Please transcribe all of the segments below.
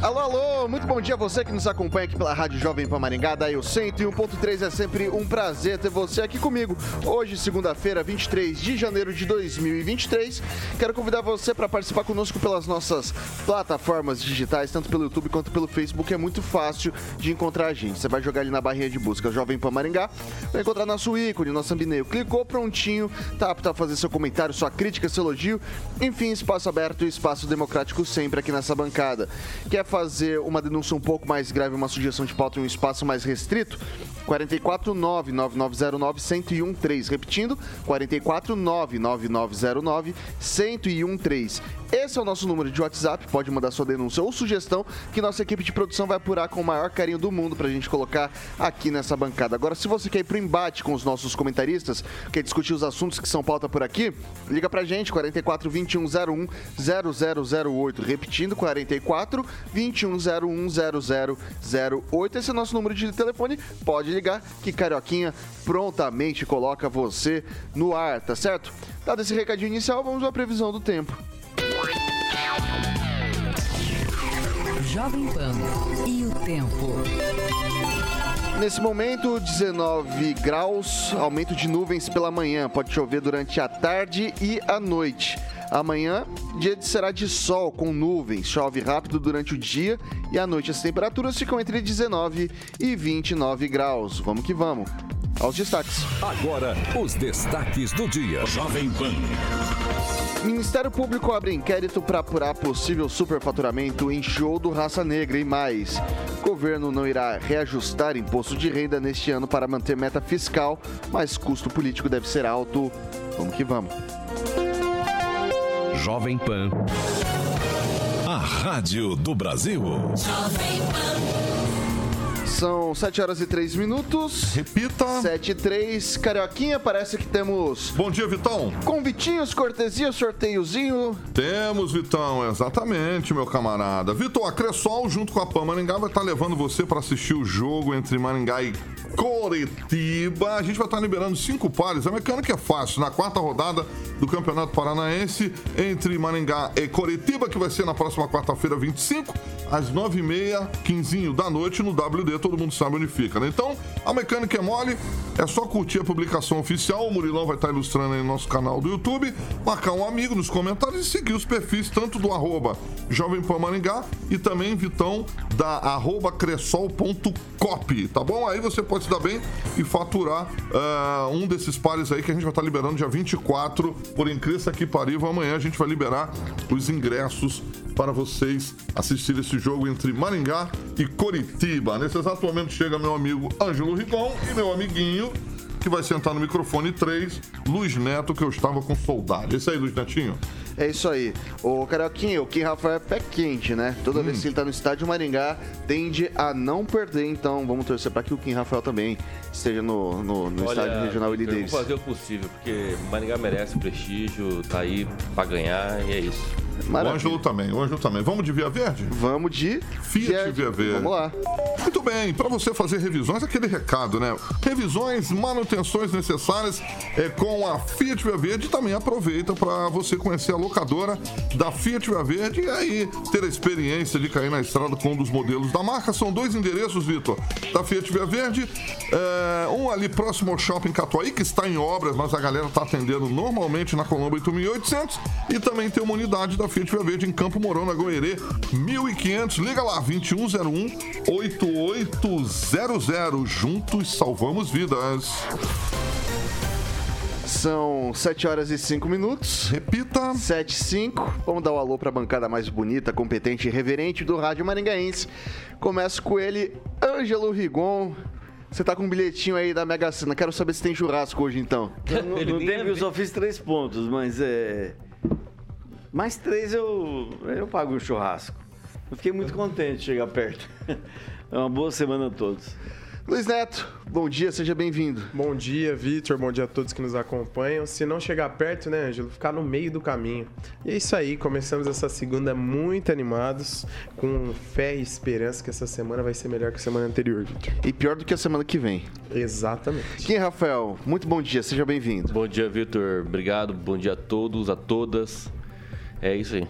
Alô, alô, muito bom dia a você que nos acompanha aqui pela Rádio Jovem Pan Maringá, daí o 101.3 é sempre um prazer ter você aqui comigo. Hoje, segunda-feira, 23 de janeiro de 2023, quero convidar você para participar conosco pelas nossas plataformas digitais, tanto pelo YouTube quanto pelo Facebook, é muito fácil de encontrar a gente. Você vai jogar ali na barrinha de busca Jovem Pan Maringá, vai encontrar nosso ícone, nosso thumbnail. Clicou, prontinho, tá apto a fazer seu comentário, sua crítica, seu elogio, enfim, espaço aberto e espaço democrático sempre aqui nessa bancada. Quer fazer uma denúncia um pouco mais grave, uma sugestão de pauta em um espaço mais restrito, 449-9909-1013. Repetindo, 449-9909-1013. Esse é o nosso número de WhatsApp, pode mandar sua denúncia ou sugestão que nossa equipe de produção vai apurar com o maior carinho do mundo pra gente colocar aqui nessa bancada. Agora, se você quer ir pro embate com os nossos comentaristas, quer discutir os assuntos que são pauta por aqui, liga pra gente, 44 2101 0008. Repetindo, 44 2101 0008. Esse é o nosso número de telefone, pode ligar que Carioquinha prontamente coloca você no ar, tá certo? Dado esse recadinho inicial, vamos à previsão do tempo. Jovem Pan e o tempo. Nesse momento, 19 graus, aumento de nuvens pela manhã. Pode chover durante a tarde e a noite. Amanhã, dia será de sol com nuvens. Chove rápido durante o dia e à noite as temperaturas ficam entre 19 e 29 graus. Vamos que vamos. Aos destaques. Agora, os destaques do dia. Jovem Pan. Ministério Público abre inquérito para apurar possível superfaturamento em show do Raça Negra e mais. Governo não irá reajustar imposto de renda neste ano para manter meta fiscal, mas custo político deve ser alto. Vamos que vamos. Jovem Pan. A rádio do Brasil. São 7 horas e 3 minutos. Repita. 7 e 3. Carioquinha, parece que temos Bom dia, Vitão. convitinhos, cortesia, sorteiozinho. Temos, Vitão, exatamente, meu camarada. Vitor, a Cressol, junto com a PAN Maringá, vai estar levando você para assistir o jogo entre Maringá e Coritiba. A gente vai estar liberando cinco pares. A mecânica é fácil. Na quarta rodada do Campeonato Paranaense, entre Maringá e Coritiba, que vai ser na próxima quarta-feira, 25, às 9h30, 15 da noite, no WD. Todo mundo sabe onde fica, né? Então, a mecânica é mole. É só curtir a publicação oficial. O Murilão vai estar ilustrando aí no nosso canal do YouTube. Marcar um amigo nos comentários e seguir os perfis tanto do arroba Jovem Pan Maringá e também Vitão da arroba tá bom? Aí você pode se dar bem e faturar ah, um desses pares aí que a gente vai estar liberando dia 24. Por incrível que pariu, amanhã a gente vai liberar os ingressos para vocês assistirem esse jogo entre Maringá e Coritiba. Nesse exato momento chega meu amigo Ângelo Rigon e meu amiguinho que vai sentar no microfone 3, Luiz Neto, que eu estava com saudade. Esse aí, Luiz Netinho? É isso aí. O Carioquinha, o Kim Rafael é pé quente, né? Toda vez que ele tá no estádio Maringá, tende a não perder. Então vamos torcer para que o Kim Rafael também esteja no, no, no estádio regional Davis. vou fazer o possível, porque Maringá merece o prestígio, tá aí pra ganhar e é isso. O Maravilha. Ângelo também, o Ângelo também. Vamos de Via Verde? Vamos de Fiat Via Verde. Vamos lá. Muito bem, para você fazer revisões, aquele recado, né? Revisões, manutenções necessárias é, com a Fiat Via Verde. Também aproveita para você conhecer a locadora da Fiat Via Verde e aí ter a experiência de cair na estrada com um dos modelos da marca. São dois endereços, Vitor, da Fiat Via Verde. É, um ali próximo ao Shopping Catuaí, que está em obras, mas a galera está atendendo normalmente na Colombo 8800. E também tem uma unidade da Fiat Via Verde em Campo Mourão, na Goerê, 1500. Liga lá, 2101 8800. Juntos salvamos vidas. São 7 horas e 5 minutos. Repita. 7 e 5. Vamos dar o um alô pra bancada mais bonita, competente e reverente do Rádio Maringaense. Começo com ele, Ângelo Rigon. Você tá com um bilhetinho aí da Mega Sena. Quero saber se tem churrasco hoje, então. Não, não porque eu só fiz três pontos, mas é. Mais três eu, eu pago um churrasco. Eu fiquei muito contente de chegar perto. É uma boa semana a todos. Luiz Neto, bom dia, seja bem-vindo. Bom dia, Vitor. Bom dia a todos que nos acompanham. Se não chegar perto, né, Ângelo? Ficar no meio do caminho. E é isso aí, começamos essa segunda muito animados, com fé e esperança que essa semana vai ser melhor que a semana anterior, Vitor. E pior do que a semana que vem. Exatamente. Quem, é Rafael? Muito bom dia, seja bem-vindo. Bom dia, Vitor. Obrigado. Bom dia a todos, a todas. É isso aí.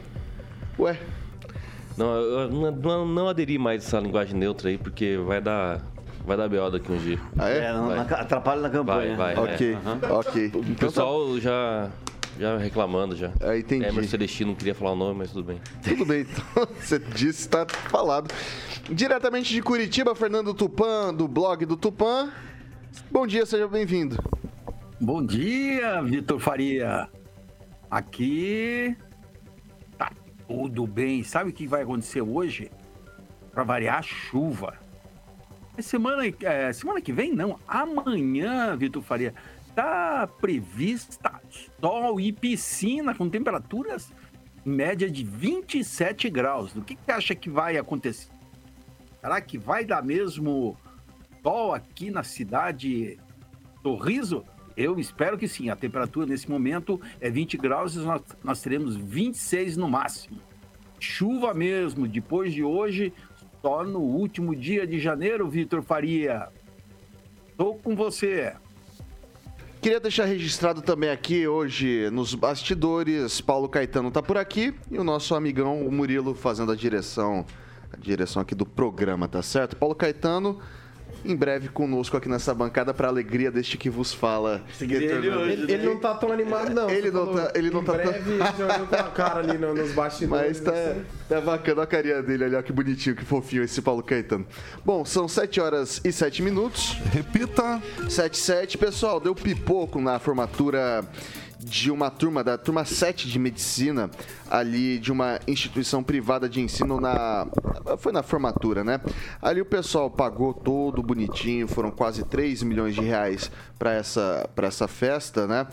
Ué, Não, eu não, não, não aderi mais a essa linguagem neutra aí, porque vai dar, vai dar B.O. daqui um dia. ah, é? É, não- na- atrapalha na campanha. Vai, vai. ok, é, aham. ok. O Então tá- pessoal já, já reclamando já. Ah, entendi. Emerson Celestino não queria falar o nome, mas tudo bem. Tudo bem, então você disse, está falado. Diretamente de Curitiba, Fernando Tupan, do blog do Tupan. Bom dia, seja bem-vindo. Bom dia, Vitor Faria. Aqui tudo bem. Sabe o que vai acontecer hoje? Para variar, chuva. É semana, é, semana que vem, não. Amanhã, Vitor Faria, tá prevista sol e piscina com temperaturas em média de 27 graus. O que, que acha que vai acontecer? Será que vai dar mesmo sol aqui na cidade Sorriso? Eu espero que sim. A temperatura nesse momento é 20 graus e nós, nós teremos 26 no máximo. Chuva mesmo, depois de hoje, só no último dia de janeiro, Vitor Faria. Tô com você. Queria deixar registrado também aqui hoje nos bastidores, Paulo Caetano tá por aqui e o nosso amigão o Murilo fazendo a direção, a direção aqui do programa, tá certo? Paulo Caetano em breve conosco aqui nessa bancada para alegria deste que vos fala. Ele hoje. Ele, ele não tá tão animado, não. Ele não falou, tá- ele não em tá tão- breve, ele já olhou com a cara ali no- nos bastidores. Mas tá, assim. tá bacana a carinha dele ali, ó, que bonitinho, que fofinho esse Paulo Caetano. Bom, são 7 horas e 7 minutos. Repita. 77, pessoal, deu pipoco na formatura de uma turma, da turma 7 de medicina, ali de uma instituição privada de ensino na. Foi na formatura, né? Ali o pessoal pagou todo bonitinho, foram quase 3 milhões de reais para essa, pra essa festa, né?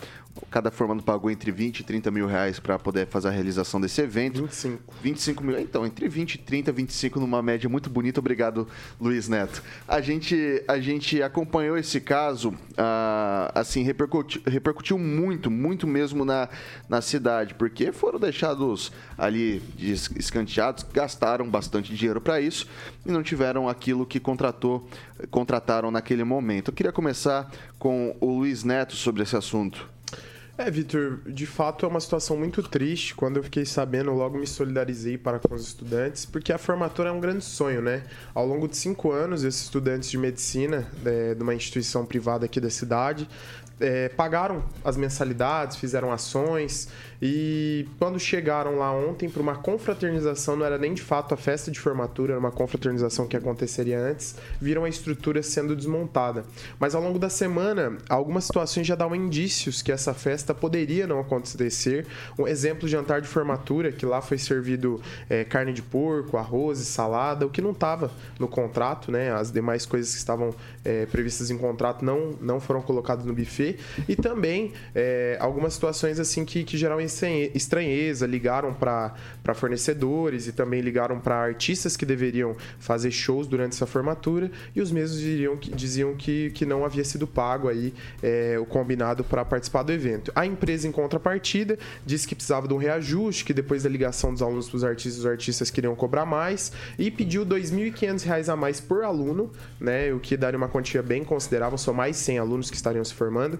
Cada formando pagou entre 20 e 30 mil reais para poder fazer a realização desse evento. 25. 25 mil. Então, entre 20 e 30, 25 numa média muito bonita. Obrigado, Luiz Neto. A gente, a gente acompanhou esse caso, ah, assim, repercutiu, repercutiu muito, muito mesmo na, na cidade, porque foram deixados ali escanteados, gastaram bastante dinheiro para isso e não tiveram aquilo que contratou, contrataram naquele momento. Eu queria começar com o Luiz Neto sobre esse assunto. É, Vitor, de fato é uma situação muito triste. Quando eu fiquei sabendo, logo me solidarizei para com os estudantes, porque a formatura é um grande sonho, né? Ao longo de cinco anos, esses estudantes de medicina é, de uma instituição privada aqui da cidade é, pagaram as mensalidades, fizeram ações e quando chegaram lá ontem para uma confraternização, não era nem de fato a festa de formatura, era uma confraternização que aconteceria antes, viram a estrutura sendo desmontada. Mas ao longo da semana, algumas situações já davam indícios que essa festa poderia não acontecer. Um exemplo, jantar de formatura, que lá foi servido é, carne de porco, arroz e salada, o que não estava no contrato, né? As demais coisas que estavam é, previstas em contrato não, não foram colocadas no buffet. E também é, algumas situações assim que, que geraram estranhe- estranheza, ligaram para fornecedores e também ligaram para artistas que deveriam fazer shows durante essa formatura. E os mesmos diriam que, diziam que, que não havia sido pago aí é, o combinado para participar do evento. A empresa, em contrapartida, disse que precisava de um reajuste, que depois da ligação dos alunos para os artistas, os artistas queriam cobrar mais e pediu 2.500 reais a mais por aluno, né, o que daria uma quantia bem considerável, são mais 100 alunos que estariam se formando,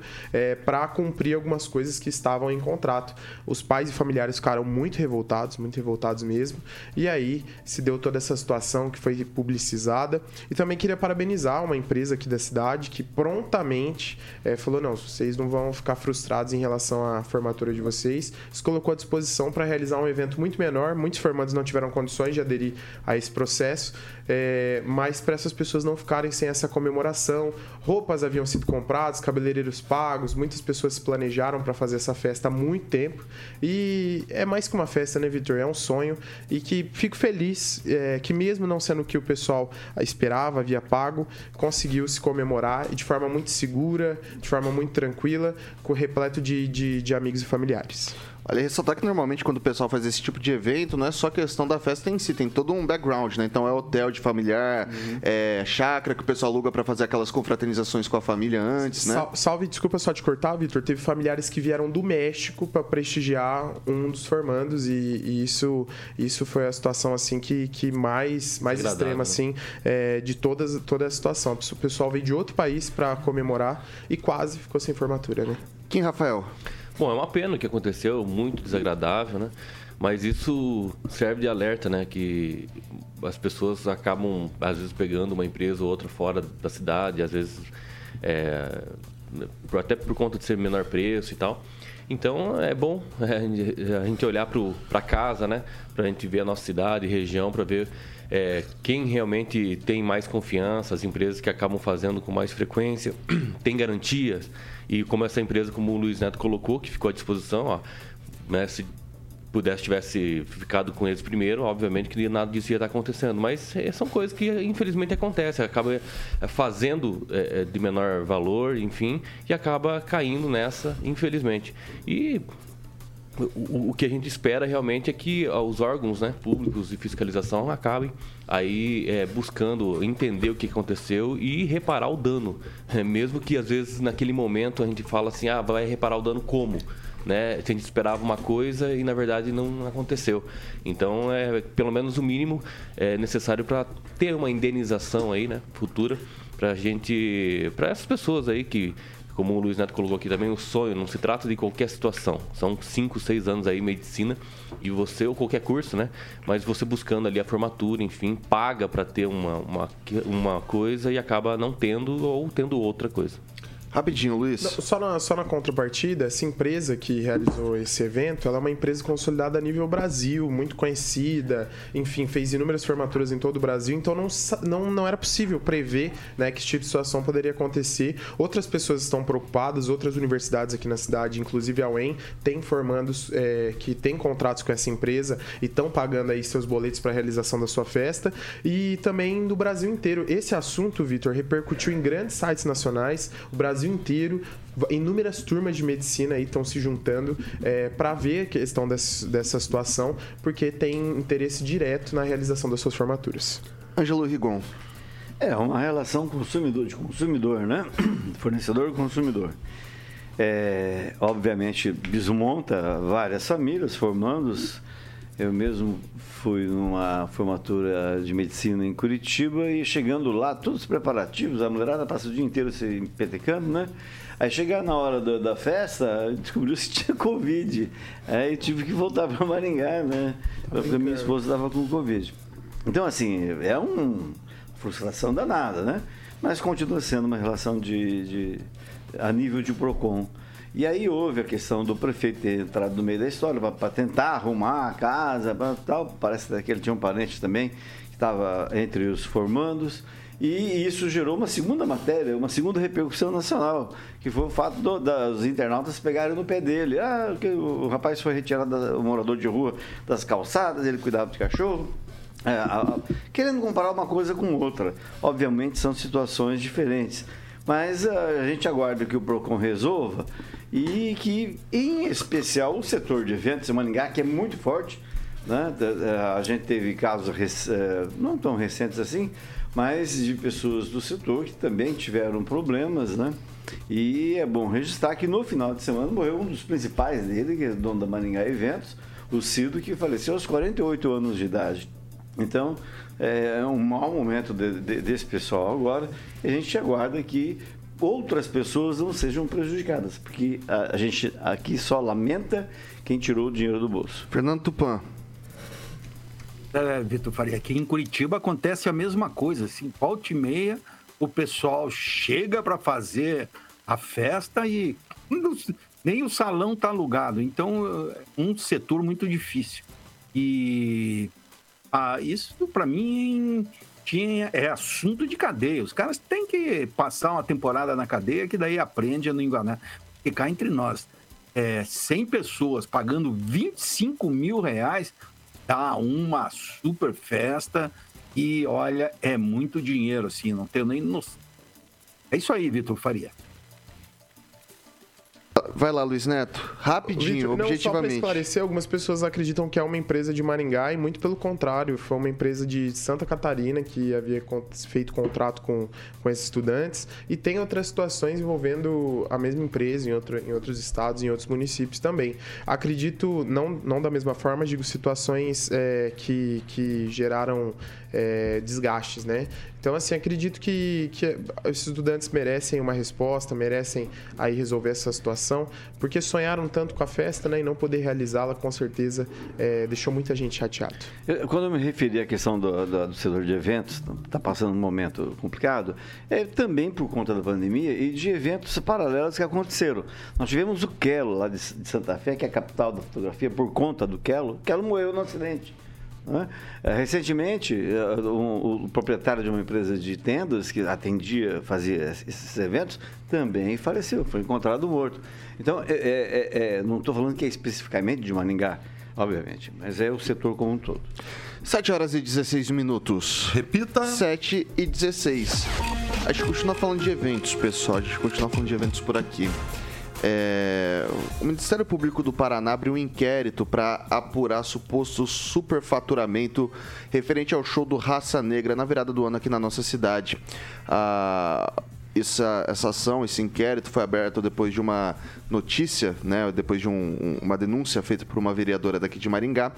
para cumprir algumas coisas que estavam em contrato. Os pais e familiares ficaram muito revoltados, muito revoltados mesmo, e aí se deu toda essa situação que foi publicizada. E também queria parabenizar uma empresa aqui da cidade que prontamente eh, falou: não, vocês não vão ficar frustrados em relação à formatura de vocês. Se colocou à disposição para realizar um evento muito menor. Muitos formandos não tiveram condições de aderir a esse processo, eh, mas para essas pessoas não ficarem sem essa comemoração, roupas haviam sido compradas, cabeleireiros pagos, muitas pessoas se planejaram para fazer essa festa há muito tempo. E é mais que uma festa, né, Vitor? É um sonho e que fico feliz eh, que, mesmo não sendo o que o pessoal esperava, havia pago, conseguiu se comemorar e de forma muito segura, de forma muito tranquila, com repleto de, de, de amigos e familiares. Vale ressaltar que normalmente quando o pessoal faz esse tipo de evento, não é só questão da festa em si, tem todo um background, né? Então é hotel de familiar, Uhum. é chácara que o pessoal aluga pra fazer aquelas confraternizações com a família antes, né? Sal- salve, desculpa só te cortar, Vitor. Teve familiares que vieram do México para prestigiar um dos formandos e, e isso, isso foi a situação assim que, que mais, mais Agradável, extrema né? assim é, de todas, toda a situação. O pessoal veio de outro país para comemorar e quase ficou sem formatura, né? Kim Rafael. Bom, é uma pena o que aconteceu, muito desagradável, né? Mas isso serve de alerta, né? Que as pessoas acabam, às vezes, pegando uma empresa ou outra fora da cidade, às vezes, é, até por conta de ser menor preço e tal. Então, é bom é, a gente olhar para casa, né? Para a gente ver a nossa cidade, região, para ver é, quem realmente tem mais confiança, as empresas que acabam fazendo com mais frequência, tem garantias. E como essa empresa, como o Luiz Neto colocou, que ficou à disposição, ó, né, se pudesse tivesse ficado com eles primeiro, obviamente que nada disso ia estar acontecendo. Mas eh, são coisas que infelizmente acontecem, acaba eh, fazendo eh, de menor valor, enfim, e acaba caindo nessa, infelizmente. E o, o que a gente espera realmente é que ah, os órgãos né, públicos de fiscalização acabem aí é, buscando entender o que aconteceu e reparar o dano. É, mesmo que às vezes naquele momento a gente fala assim, ah, vai reparar o dano como? Né? A gente esperava uma coisa e na verdade não aconteceu. Então, é pelo menos o mínimo é necessário para ter uma indenização aí, né, futura, para gente, para essas pessoas aí que como o Luiz Neto colocou aqui também, o sonho não se trata de qualquer situação. São 5, 6 anos aí medicina e você, ou qualquer curso, né? Mas você buscando ali a formatura, enfim, paga para ter uma, uma, uma coisa e acaba não tendo ou tendo outra coisa. Rapidinho, Luiz. Não, só, na, só na contrapartida, essa empresa que realizou esse evento, ela é uma empresa consolidada a nível Brasil, muito conhecida, enfim, fez inúmeras formaturas em todo o Brasil, então não, não, não era possível prever né, que esse tipo de situação poderia acontecer. Outras pessoas estão preocupadas, outras universidades aqui na cidade, inclusive a UEM, tem formandos é, que têm contratos com essa empresa e estão pagando aí seus boletos para a realização da sua festa, e também do Brasil inteiro. Esse assunto, Vitor, repercutiu em grandes sites nacionais, o Brasil inteiro, inúmeras turmas de medicina aí estão se juntando para ver a questão dessa, dessa situação, porque tem interesse direto na realização das suas formaturas. Ângelo Rigon. É uma relação consumidor de consumidor, né? Fornecedor-consumidor. É, obviamente desmonta várias famílias, formandos. Eu mesmo fui numa formatura de medicina em Curitiba e chegando lá, todos os preparativos, a mulherada passa o dia inteiro se petecando, né? Aí chegar na hora do- da festa, descobriu se tinha Covid. Aí tive que voltar para Maringá, né? Porque a minha esposa estava com Covid. Então, assim, é uma frustração danada, né? Mas continua sendo uma relação de, de- a nível de PROCON. E aí houve a questão do prefeito ter entrado no meio da história para tentar arrumar a casa, pra tal. Parece que ele tinha um parente também que estava entre os formandos. E isso gerou uma segunda matéria, uma segunda repercussão nacional, que foi o fato do- dos internautas pegarem no pé dele. Ah, que o rapaz foi retirado, da- o morador de rua, das calçadas, ele cuidava de cachorro. É, a- a- querendo comparar uma coisa com outra. Obviamente são situações diferentes. Mas ah, a gente aguarda que o PROCON resolva e que, em especial, o setor de eventos em Maningá, que é muito forte, né? A gente teve casos eh, não tão recentes assim, mas de pessoas do setor que também tiveram problemas, né? E é bom registrar que no final de semana morreu um dos principais dele, que é dono da Maningá Eventos, o Cido, que faleceu aos 48 anos de idade. Então, é um mau momento de- de- desse pessoal agora. E a gente aguarda que outras pessoas não sejam prejudicadas, porque a, a gente aqui só lamenta quem tirou o dinheiro do bolso. Fernando Tupan. É, Vitor Faria, aqui em Curitiba acontece a mesma coisa. Assim, volta e meia, o pessoal chega para fazer a festa e nem o salão está alugado. Então, é um setor muito difícil. E ah, isso, para mim, tinha, é assunto de cadeia. Os caras têm que passar uma temporada na cadeia que daí aprende a não enganar. Porque cá entre nós, é, 100 pessoas pagando 25 mil reais dá uma super festa e olha, é muito dinheiro, assim, não tenho nem noção. É isso aí, Vitor Faria. Vai lá, Luiz Neto. Rapidinho, Vitor, não, só para esclarecer, algumas pessoas acreditam que é uma empresa de Maringá e muito pelo contrário, foi uma empresa de Santa Catarina que havia feito contrato com, com esses estudantes e tem outras situações envolvendo a mesma empresa em, outro, em outros estados, em outros municípios também. Acredito, não, não da mesma forma, digo situações é, que, que geraram é, desgastes, né? Então, assim, acredito que, que estudantes merecem uma resposta, merecem aí resolver essa situação, porque sonharam tanto com a festa, né? E não poder realizá-la, com certeza, é, deixou muita gente chateado. Eu- Quando eu me referi à questão do, do, do setor de eventos, está passando um momento complicado, é também por conta da pandemia e de eventos paralelos que aconteceram. Nós tivemos o Quelo, lá de, de Santa Fé, que é a capital da fotografia, por conta do Quelo. Quelo morreu no acidente. Né? É, Recentemente, eh, o, o proprietário de uma empresa de tendas que atendia, fazia esses eventos, também faleceu, foi encontrado morto. Então, é- é- é- é, não estou falando que é especificamente de Maningá, obviamente, mas é o setor como um todo. 7 horas e 16 minutos. Repita. 7 e 16. A gente continua falando de eventos, pessoal. A gente continua falando de eventos por aqui. É, o Ministério Público do Paraná abriu um inquérito para apurar suposto superfaturamento referente ao show do Raça Negra na virada do ano aqui na nossa cidade. Ah, essa, essa ação, esse inquérito foi aberto depois de uma notícia, né, depois de um- um- uma denúncia feita por uma vereadora daqui de Maringá.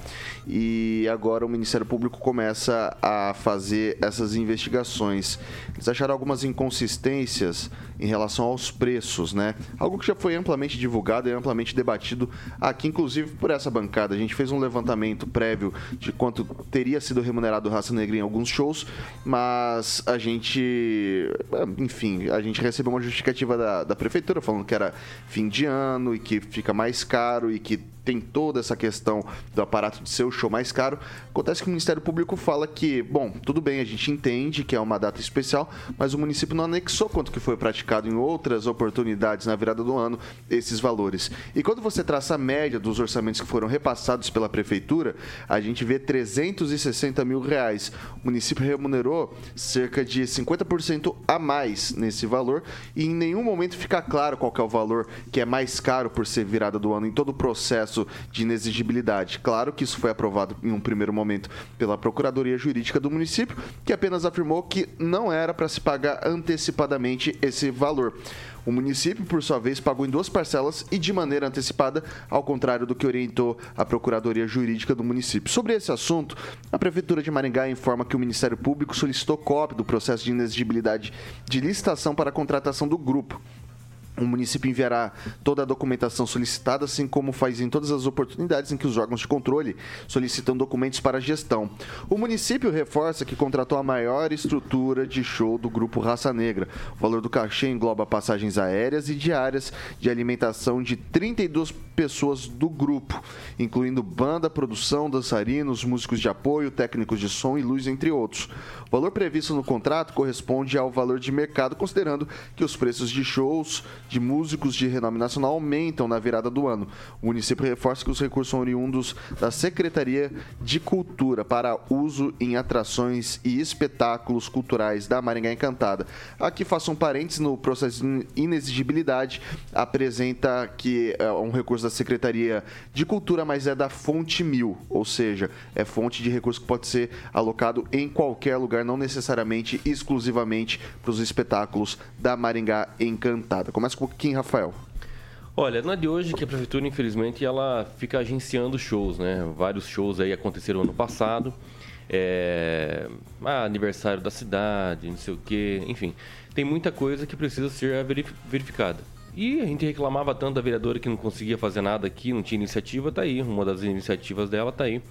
E agora o Ministério Público começa a fazer essas investigações. Eles acharam algumas inconsistências em relação aos preços, né? Algo que já foi amplamente divulgado e amplamente debatido aqui, inclusive por essa bancada. A gente fez um levantamento prévio de quanto teria sido remunerado Raça Negra em alguns shows, mas a gente, enfim, a gente recebeu uma justificativa da, da prefeitura falando que era fim de ano e que fica mais caro e que tem toda essa questão do aparato de ser o show mais caro. Acontece que o Ministério Público fala que, bom, tudo bem, a gente entende que é uma data especial, mas o município não anexou quanto que foi praticado em outras oportunidades na virada do ano esses valores. E quando você traça a média dos orçamentos que foram repassados pela prefeitura, a gente vê 360 mil reais. O município remunerou cerca de 50% a mais nesse valor e em nenhum momento fica claro qual é o valor que é mais caro por ser virada do ano em todo o processo de inexigibilidade. Claro que isso foi aprovado em um primeiro momento pela Procuradoria Jurídica do município, que apenas afirmou que não era para se pagar antecipadamente esse valor. O município, por sua vez, pagou em duas parcelas e de maneira antecipada, ao contrário do que orientou a Procuradoria Jurídica do município. Sobre esse assunto, a Prefeitura de Maringá informa que o Ministério Público solicitou cópia do processo de inexigibilidade de licitação para a contratação do grupo. O município enviará toda a documentação solicitada, assim como faz em todas as oportunidades em que os órgãos de controle solicitam documentos para a gestão. O município reforça que contratou a maior estrutura de show do grupo Raça Negra. O valor do cachê engloba passagens aéreas e diárias de alimentação de 32 pessoas do grupo, incluindo banda, produção, dançarinos, músicos de apoio, técnicos de som e luz, entre outros. O valor previsto no contrato corresponde ao valor de mercado, considerando que os preços de shows de músicos de renome nacional aumentam na virada do ano. O município reforça que os recursos são oriundos da Secretaria de Cultura para uso em atrações e espetáculos culturais da Maringá Encantada. Aqui faço um parênteses no processo de inexigibilidade, apresenta que é um recurso da Secretaria de Cultura, mas é da fonte mil, ou seja, é fonte de recurso que pode ser alocado em qualquer lugar, não necessariamente exclusivamente para os espetáculos da Maringá Encantada. Começa Kim Rafael. Olha, não é de hoje que a prefeitura, infelizmente, ela fica agenciando shows, né? Vários shows aí aconteceram ano passado. É... ah, aniversário da cidade, não sei o quê, enfim. Tem muita coisa que precisa ser verif- verificada. E a gente reclamava tanto da vereadora que não conseguia fazer nada aqui, não tinha iniciativa, tá aí. Uma das iniciativas dela tá aí.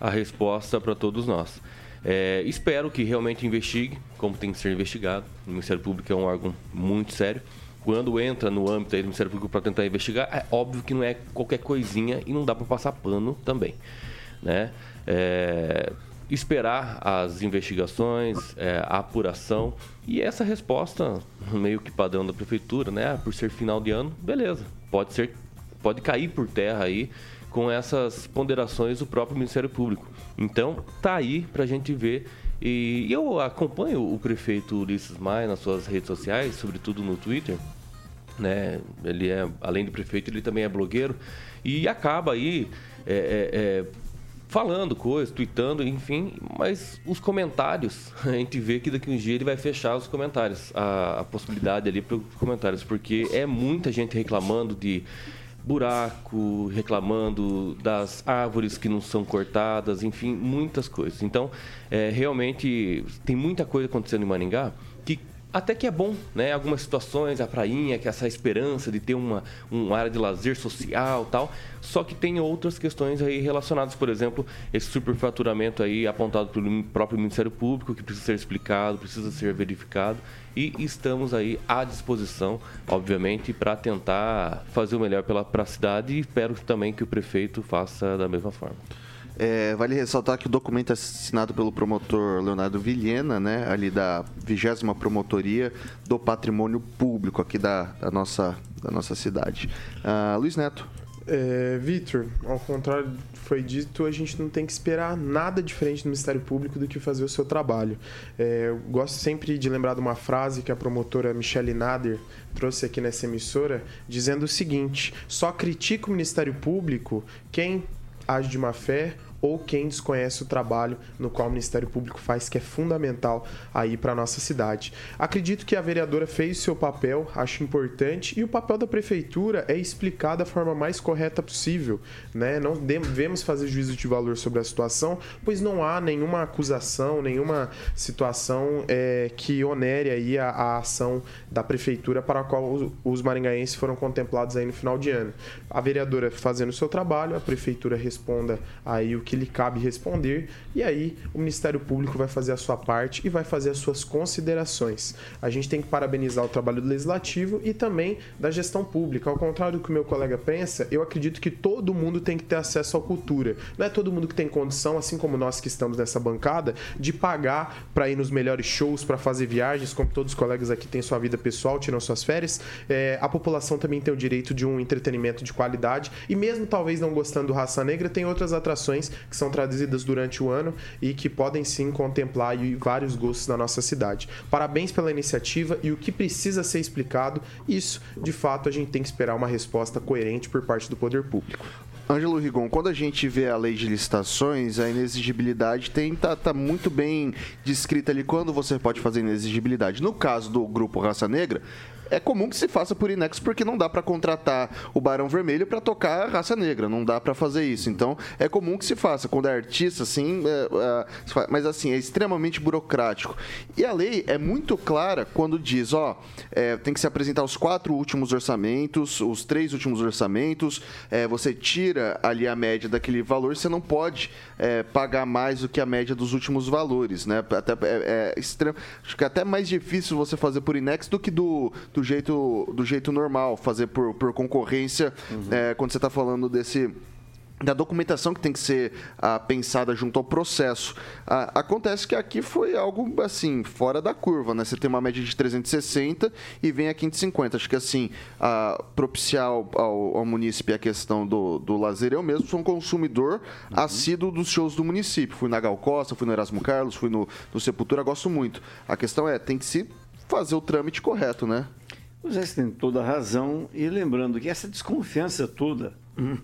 A resposta para todos nós. É, espero que realmente investigue, como tem que ser investigado. O Ministério Público é um órgão muito sério. Quando entra no âmbito do Ministério Público para tentar investigar, é óbvio que não é qualquer coisinha e não dá para passar pano também. Né? É, esperar as investigações, é, a apuração e essa resposta meio que padrão da prefeitura, né? Ah, por ser final de ano, beleza, pode ser, pode cair por terra aí com essas ponderações do próprio Ministério Público. Então, tá aí para a gente ver. E eu acompanho o prefeito Ulisses Maia nas suas redes sociais, sobretudo no Twitter. né? Ele é, além de prefeito, ele também é blogueiro e acaba aí é, é, é, falando coisas, tweetando, enfim, mas os comentários, a gente vê que daqui a um dia ele vai fechar os comentários, a, a possibilidade ali para os comentários, porque é muita gente reclamando de buraco, reclamando das árvores que não são cortadas, enfim, muitas coisas. Então, é, realmente tem muita coisa acontecendo em Maringá que até que é bom, né? Algumas situações, a prainha, que é essa esperança de ter uma, uma área de lazer social tal. Só que tem outras questões aí relacionadas, por exemplo, esse superfaturamento aí apontado pelo próprio Ministério Público, que precisa ser explicado, precisa ser verificado. E estamos aí à disposição, obviamente, para tentar fazer o melhor para a cidade e espero também que o prefeito faça da mesma forma. É, vale ressaltar que o documento é assinado pelo promotor Leonardo Vilhena, né, ali da 20 Promotoria do Patrimônio Público aqui da, da nossa, da nossa cidade. Uh, Luiz Neto. É, Vitor, ao contrário do que foi dito, a gente não tem que esperar nada diferente do Ministério Público do que fazer o seu trabalho. É, eu gosto sempre de lembrar de uma frase que a promotora Michelle Nader trouxe aqui nessa emissora, dizendo o seguinte: só critica o Ministério Público quem age de má fé ou quem desconhece o trabalho no qual o Ministério Público faz, que é fundamental aí para nossa cidade. Acredito que a vereadora fez o seu papel, acho importante, e o papel da prefeitura é explicar da forma mais correta possível, né? Não devemos fazer juízo de valor sobre a situação, pois não há nenhuma acusação, nenhuma situação é, que onere aí a, a, ação da prefeitura para a qual os, os maringaenses foram contemplados aí no final de ano. A vereadora fazendo o seu trabalho, a prefeitura responda aí o que que lhe cabe responder, e aí o Ministério Público vai fazer a sua parte e vai fazer as suas considerações. A gente tem que parabenizar o trabalho do Legislativo e também da gestão pública. Ao contrário do que o meu colega pensa, eu acredito que todo mundo tem que ter acesso à cultura. Não é todo mundo que tem condição, assim como nós que estamos nessa bancada, de pagar para ir nos melhores shows, para fazer viagens, como todos os colegas aqui têm sua vida pessoal, tiram suas férias. É, a população também tem o direito de um entretenimento de qualidade e mesmo talvez não gostando do Raça Negra, tem outras atrações que são traduzidas durante o ano e que podem sim contemplar vários gostos da nossa cidade. Parabéns pela iniciativa e o que precisa ser explicado, isso de fato a gente tem que esperar uma resposta coerente por parte do poder público. Ângelo Rigon, quando a gente vê a lei de licitações, a inexigibilidade tem tá, tá, muito bem descrita ali quando você pode fazer inexigibilidade. No caso do grupo Raça Negra, é comum que se faça por Inex porque não dá para contratar o Barão Vermelho para tocar a raça negra, não dá para fazer isso. Então é comum que se faça quando é artista, assim, é, é, mas assim é extremamente burocrático. E a lei é muito clara quando diz, ó, é, tem que se apresentar os quatro últimos orçamentos, os três últimos orçamentos, é, você tira ali a média daquele valor, você não pode é, pagar mais do que a média dos últimos valores, né? Até é, é extremo, acho que é até mais difícil você fazer por Inex do que do, do do jeito, do jeito normal, fazer por, por concorrência, uhum. é, quando você está falando desse da documentação que tem que ser ah, pensada junto ao processo. Ah, acontece que aqui foi algo assim, fora da curva, né? Você tem uma média de 360 e vem a 550. Acho que assim, ah, propiciar ao, ao, ao munícipe a questão do, do lazer, eu mesmo sou um consumidor uhum. assíduo dos shows do município. Fui na Gal Costa, fui no Erasmo Carlos, fui no, no Sepultura, gosto muito. A questão é, tem que se fazer o trâmite correto, né? O Zé tem toda a razão. E lembrando que essa desconfiança toda hum,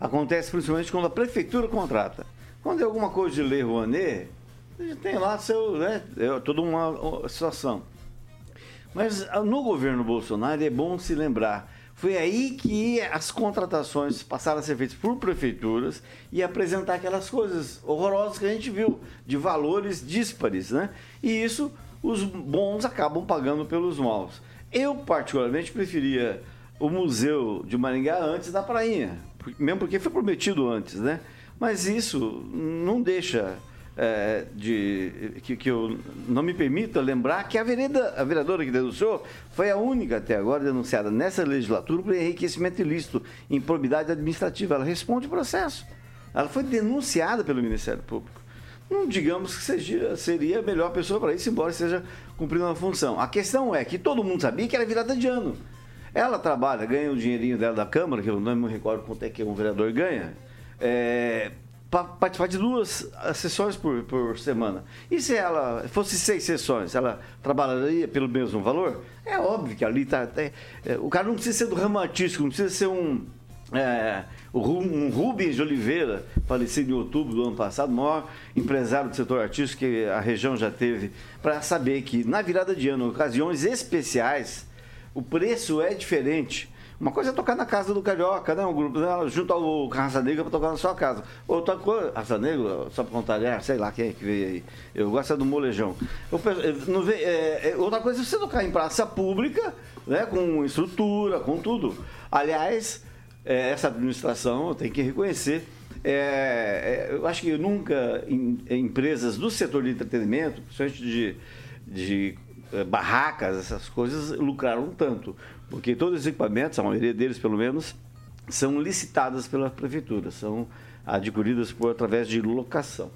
acontece principalmente quando a prefeitura contrata. Quando é alguma coisa de lei Rouanet, tem lá seu, né, é toda uma situação. Mas ah, no governo Bolsonaro é bom se lembrar. Foi aí que as contratações passaram a ser feitas por prefeituras e apresentar aquelas coisas horrorosas que a gente viu, de valores díspares, né? E isso os bons acabam pagando pelos maus. Eu, particularmente, preferia o Museu de Maringá antes da Prainha, mesmo porque foi prometido antes, né? Mas isso não deixa é, de que, que, eu não me permita lembrar que a, vereda, a vereadora que denunciou foi a única até agora denunciada nessa legislatura por enriquecimento ilícito, improbidade administrativa. Ela responde o processo. Ela foi denunciada pelo Ministério Público. Não digamos que seja, seria a melhor pessoa para isso, embora esteja cumprindo uma função. A questão é que todo mundo sabia que era virada de ano. Ela trabalha, ganha o dinheirinho dela da Câmara, que eu não me recordo quanto é que um vereador ganha. É, para participar de duas ah, sessões por, por semana. E se ela fosse seis sessões, ela trabalharia pelo mesmo valor? É óbvio que ali está. É, é, o cara não precisa ser do ramo artístico, não precisa ser um. É, um Rubens de Oliveira, falecido em outubro do ano passado, maior empresário do setor artístico que a região já teve, para saber que na virada de ano, ocasiões especiais, o preço é diferente. Uma coisa é tocar na casa do Carioca, né? Um grupo, né? junto ao Raça Negra para tocar na sua casa. Outra coisa, Raça Negra, só para contar, é, sei lá quem é que veio aí. Eu gosto é do molejão. Eu, não vê, é, é, outra coisa é você tocar em praça pública, né? Com estrutura, com tudo. Aliás, é, essa administração tem que reconhecer. É, é, eu acho que nunca em, em empresas do setor de entretenimento, principalmente de, de é, barracas, essas coisas, lucraram tanto. Porque todos os equipamentos, a maioria deles pelo menos, são licitados pela prefeitura, são adquiridos por através de locação.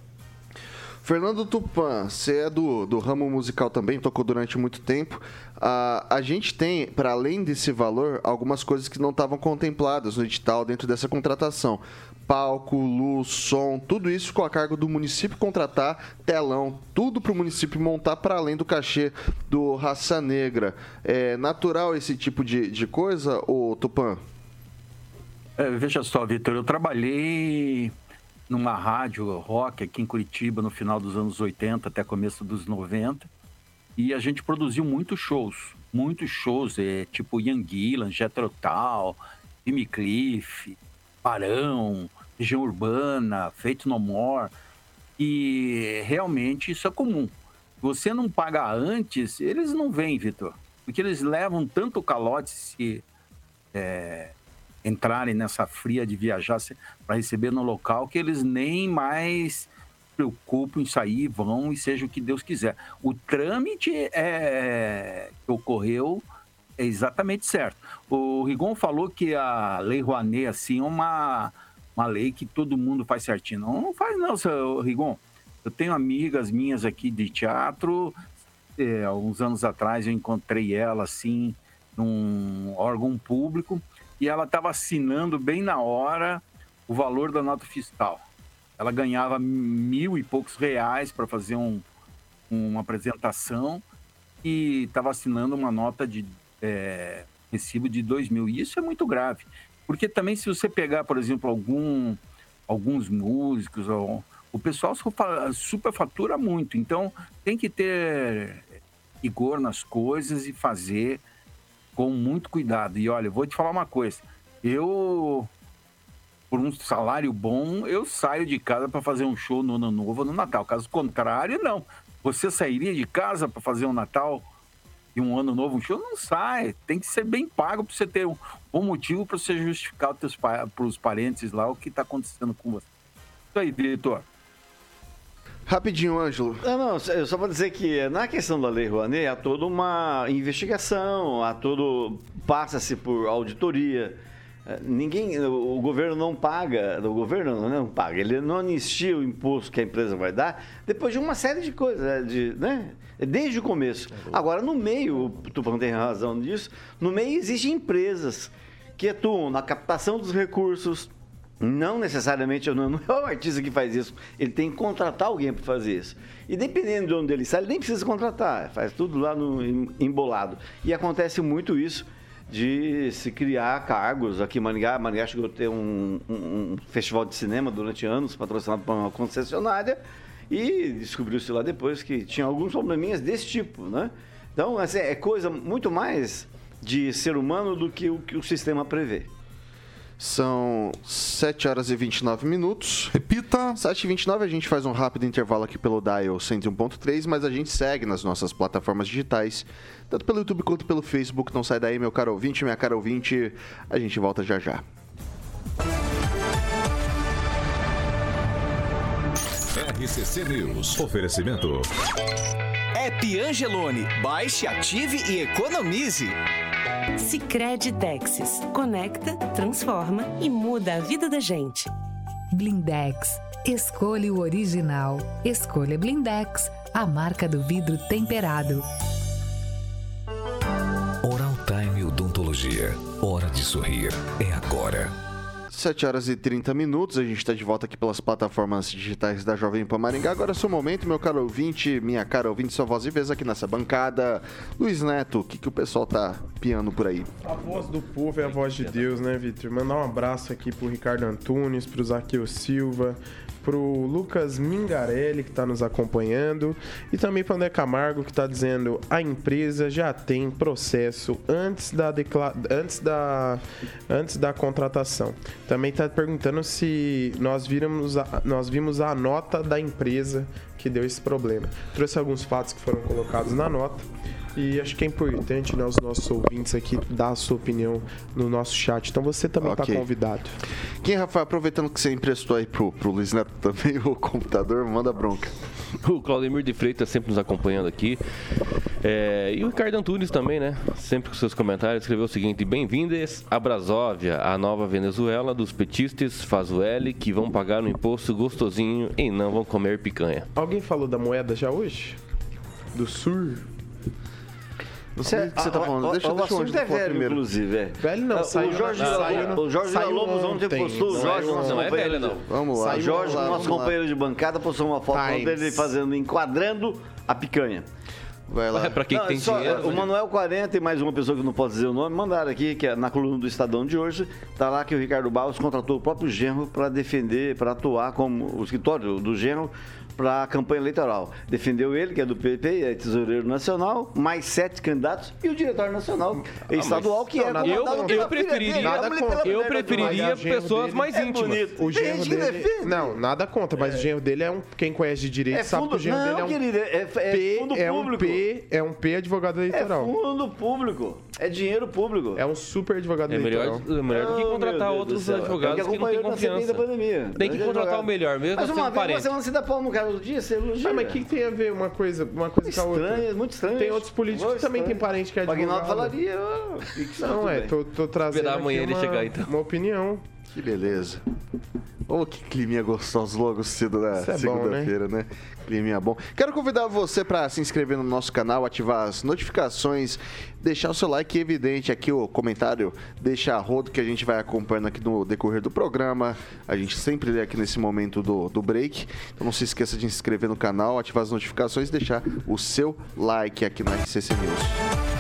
Fernando Tupan, você é do, do ramo musical também, tocou durante muito tempo. Uh, a gente tem, para além desse valor, algumas coisas que não estavam contempladas no edital dentro dessa contratação. Palco, luz, som, tudo isso ficou a cargo do município contratar, telão, tudo para o município montar para além do cachê do Raça Negra. É natural esse tipo de, de coisa, ô Tupan? É, veja só, Vitor, eu trabalhei numa rádio rock aqui em Curitiba no final dos anos 80 até começo dos 90. E a gente produziu muitos shows, muitos shows, é, tipo Ian Gillan, Jethro Tull, Jimmy Cliff, Barão, Região Urbana, Feito No More. E realmente isso é comum. Você não paga antes, eles não vêm, Vitor. Porque eles levam tanto calote se é, entrarem nessa fria de viajar para receber no local que eles nem mais preocupam em sair, vão e seja o que Deus quiser. O trâmite é, que ocorreu é exatamente certo. O Rigon falou que a Lei Rouanet assim é uma, uma lei que todo mundo faz certinho. Não, não faz não, seu Rigon. Eu tenho amigas minhas aqui de teatro. É, uns anos atrás eu encontrei ela assim num órgão público e ela estava assinando bem na hora o valor da nota fiscal. Ela ganhava mil e poucos reais para fazer um, uma apresentação e estava assinando uma nota de é, recibo de dois mil. E isso é muito grave, porque também se você pegar, por exemplo, algum, alguns músicos, o pessoal superfatura muito. Então tem que ter rigor nas coisas e fazer com muito cuidado. E olha, vou te falar uma coisa. Eu, por um salário bom, eu saio de casa para fazer um show no Ano Novo no Natal. Caso contrário, não. Você sairia de casa para fazer um Natal e um Ano Novo, um show? Não sai. Tem que ser bem pago para você ter um bom motivo para você justificar para os parentes lá o que está acontecendo com você. Isso aí, diretor. Rapidinho, Ângelo. Não, não, eu só vou dizer que na questão da Lei Rouanet há toda uma investigação, há todo. passa-se por auditoria. É, ninguém, o governo não paga, o governo não paga, ele não anistia o imposto que a empresa vai dar depois de uma série de coisas, né, de, né? desde o começo. Agora, no meio, o Tupã tem razão disso, no meio existem empresas que atuam na captação dos recursos, não necessariamente não é o artista que faz isso, ele tem que contratar alguém para fazer isso. E dependendo de onde ele sai, ele nem precisa contratar, faz tudo lá no embolado. E acontece muito isso de se criar cargos aqui em Maringá. Maringá chegou a ter um, um, um festival de cinema durante anos, patrocinado por uma concessionária, e descobriu-se lá depois que tinha alguns probleminhas desse tipo, né? Então, assim, é coisa muito mais de ser humano do que o que o sistema prevê. São 7 horas e 29 minutos. Repita. 7 e 29 a gente faz um rápido intervalo aqui pelo Dial 101.3, mas a gente segue nas nossas plataformas digitais, tanto pelo YouTube quanto pelo Facebook. Não sai daí, meu caro ouvinte, minha cara ouvinte. A gente volta já já. RCC News. Oferecimento. App Angelone. Baixe, ative e economize. Sicredi Texas. Conecta, transforma e muda a vida da gente. Blindex. Escolha o original. Escolha Blindex, a marca do vidro temperado. Oral Time Odontologia. Hora de sorrir. É agora. 7 horas e 30 minutos, a gente está de volta aqui pelas plataformas digitais da Jovem Pan Maringá. Agora é seu momento, meu caro ouvinte, minha cara ouvinte, sua voz e vez aqui nessa bancada. Luiz Neto, o que, que o pessoal tá piando por aí? A voz do povo é a voz de Deus, né, Vitor? Mandar um abraço aqui pro Ricardo Antunes, pro Zaqueu Silva, pro Lucas Mingarelli, que está nos acompanhando, e também para o André Camargo, que está dizendo a empresa já tem processo antes da, decla... antes da... antes da contratação. Também está perguntando se nós, viramos a... nós vimos a nota da empresa que deu esse problema. Trouxe alguns fatos que foram colocados na nota. E acho que é importante né, os nossos ouvintes aqui dar a sua opinião no nosso chat. Então você também está Ok. convidado. Quem, Rafael, aproveitando que você emprestou aí pro, pro Luiz Neto também o computador, manda bronca. O Claudemir de Freitas sempre nos acompanhando aqui. É, e o Ricardo Antunes também, né? Sempre com seus comentários, escreveu o seguinte: Bem-vindas a Brasóvia, a nova Venezuela dos petistas Fazueli, que vão pagar um imposto gostosinho e não vão comer picanha. Alguém falou da moeda já hoje? Do Sur? Você, o que você tá falando? Deixa, o deixa o assunto é velho, primeiro. inclusive. É. Velho não, o saiu Jorge, na- Villa- saiu o Jorge saiu Villa-Lobos ontem postou. O Não Jorge, é- nosso não é velho, não. Vamos lá. O Jorge, lá, nosso lá. companheiro de bancada, postou uma foto Times. dele fazendo, enquadrando a picanha. Vai lá. É pra quem Não, tem só, dinheiro. O né? Manuel 40 e mais uma pessoa que não pode dizer o nome, mandaram aqui, que é na coluna do Estadão de hoje, tá lá que o Ricardo Barros contratou o próprio Genro para defender, para atuar como o escritório do Genro para a campanha eleitoral. Defendeu ele, que é do PP, é tesoureiro nacional, mais sete candidatos e o diretor nacional estadual, que é Eu, eu preferiria, dele, eu preferiria pessoas dele mais é íntimas. bonito. O Tem genro gente que dele. defende. Não, nada contra, mas o genro dele é um. Quem conhece de direito É sabe fundo, que o genro não, dele é um. querido, é, é P, fundo é um público. P, é um P advogado É eleitoral. fundo público. É dinheiro público. É um super advogado É melhor, eleitoral. é melhor do que Oh, contratar Deus outros advogados É que não têm confiança. da pandemia. Tem que contratar o melhor, mesmo Mas uma vez você não se dá pau no cara do dia, você elogia. Ah, mas o que, que tem a ver uma coisa, uma coisa com a outra? Estranho, muito estranho. Tem outros políticos que Muito também têm parente que é O Aguinaldo advogado. falaria. que que Não, é, tô, tô trazendo Esperar aqui amanhã ele uma, chegar, então. uma opinião. Que beleza. Ô, que climinha gostoso logo cedo na Isso é bom, segunda-feira, né? Climinha bom. Quero convidar você para se inscrever no nosso canal, ativar as notificações, deixar o seu like evidente aqui, o comentário, deixar a rodo que a gente vai acompanhando aqui no decorrer do programa. A gente sempre lê aqui nesse momento do, do break. Então não se esqueça de se inscrever no canal, ativar as notificações e deixar o seu like aqui no RCC News.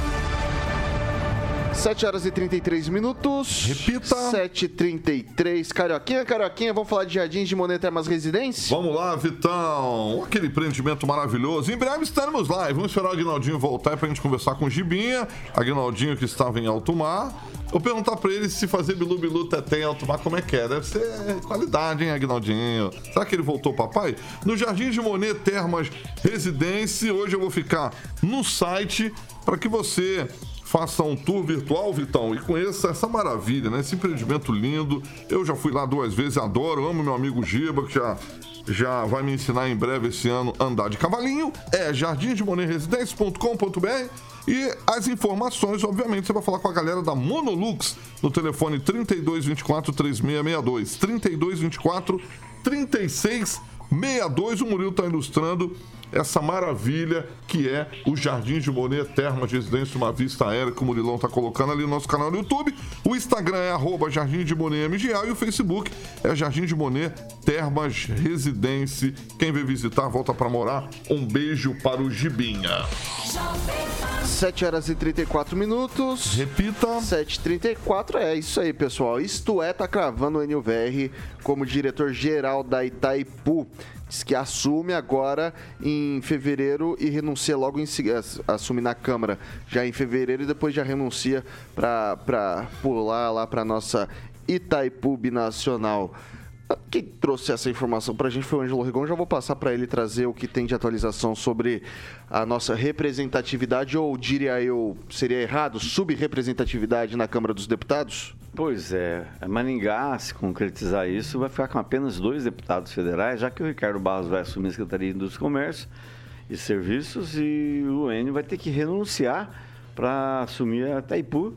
7 horas e 33 minutos. Repita. 7h33. Carioquinha, Carioquinha, vamos falar de Jardins de Monet Termas Residência? Vamos lá, Vitão. Aquele empreendimento maravilhoso. Em breve estaremos lá. E vamos esperar o Aguinaldinho voltar pra gente conversar com o Gibinha. Aguinaldinho que estava em alto mar. Vou perguntar pra ele se fazer Bilu Bilu Teté em alto mar, como é que é. Deve ser qualidade, hein, Aguinaldinho? Será que ele voltou, papai? No Jardim de Monet Termas Residência. Hoje eu vou ficar no site para que você faça um tour virtual, Vitão, e conheça essa maravilha, né? Esse empreendimento lindo. Eu já fui lá duas vezes, adoro, amo meu amigo Giba, que já, já vai me ensinar em breve esse ano andar de cavalinho. É jardimdemonerresidência.com.br e as informações, obviamente, você vai falar com a galera da Monolux no telefone 3224 3662. 3224 3662. O Murilo está ilustrando essa maravilha que é o Jardim de Monet Termas Residência, uma vista aérea que o Murilão tá colocando ali no nosso canal no YouTube. O Instagram é arroba Jardim de Monet MGA e o Facebook é Jardim de Monet Termas Residência. Quem vem visitar, volta para morar. Um beijo para o Gibinha. 7 horas e 34 minutos. Repita. 7h34, é isso aí, pessoal. Isto é, tá cravando o NUVR como diretor-geral da Itaipu. Diz que assume agora em fevereiro e renuncia logo em seguida. Assume na Câmara já em fevereiro e depois já renuncia para pular lá para nossa Itaipu Binacional. Quem trouxe essa informação para a gente foi o Ângelo Rigon. Já vou passar para ele trazer o que tem de atualização sobre a nossa representatividade, ou diria eu, seria errado, subrepresentatividade na Câmara dos Deputados? Pois é, a Maringá, se concretizar isso, vai ficar com apenas dois deputados federais, já que o Ricardo Barros vai assumir a Secretaria e Comércio e Serviços e o Enio vai ter que renunciar para assumir a Itaipu,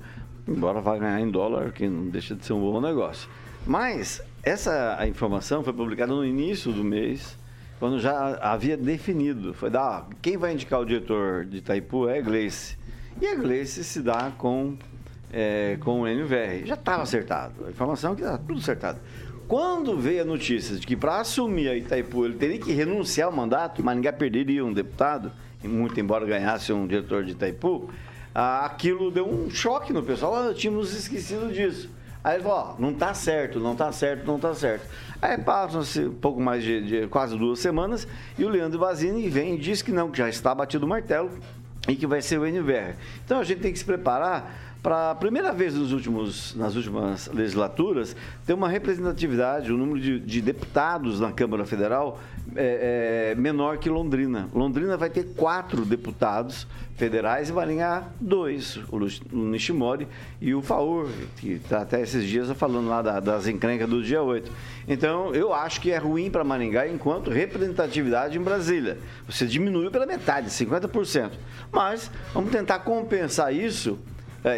embora vá ganhar em dólar, que não deixa de ser um bom negócio. Mas essa informação foi publicada no início do mês, quando já havia definido. Foi dar, quem vai indicar o diretor de Itaipu é a Gleice. E a Gleice se dá com é, com o NVR. Já estava acertado. A informação é que estava tudo acertado. Quando veio a notícia de que para assumir a Itaipu ele teria que renunciar ao mandato, Maringá perderia um deputado, muito embora ganhasse um diretor de Itaipu, ah, aquilo deu um choque no pessoal. Ah, tínhamos esquecido disso. Aí ele falou, ó, não tá certo, não tá certo, não tá certo. Aí passam-se um pouco mais de, de, quase duas semanas e o Leandro Vazini vem e diz que não, que já está batido o martelo e que vai ser o NVR. Então a gente tem que se preparar para a primeira vez nos últimos, nas últimas legislaturas, ter uma representatividade, o um número de, de, deputados na Câmara Federal é, é, menor que Londrina. Londrina vai ter quatro deputados federais e Maringá dois, o Nishimori e o Faur, que está até esses dias falando lá da, das encrencas do dia 8. Então, eu acho que é ruim para Maringá enquanto representatividade em Brasília. Você diminuiu pela metade, 50%. Mas vamos tentar compensar isso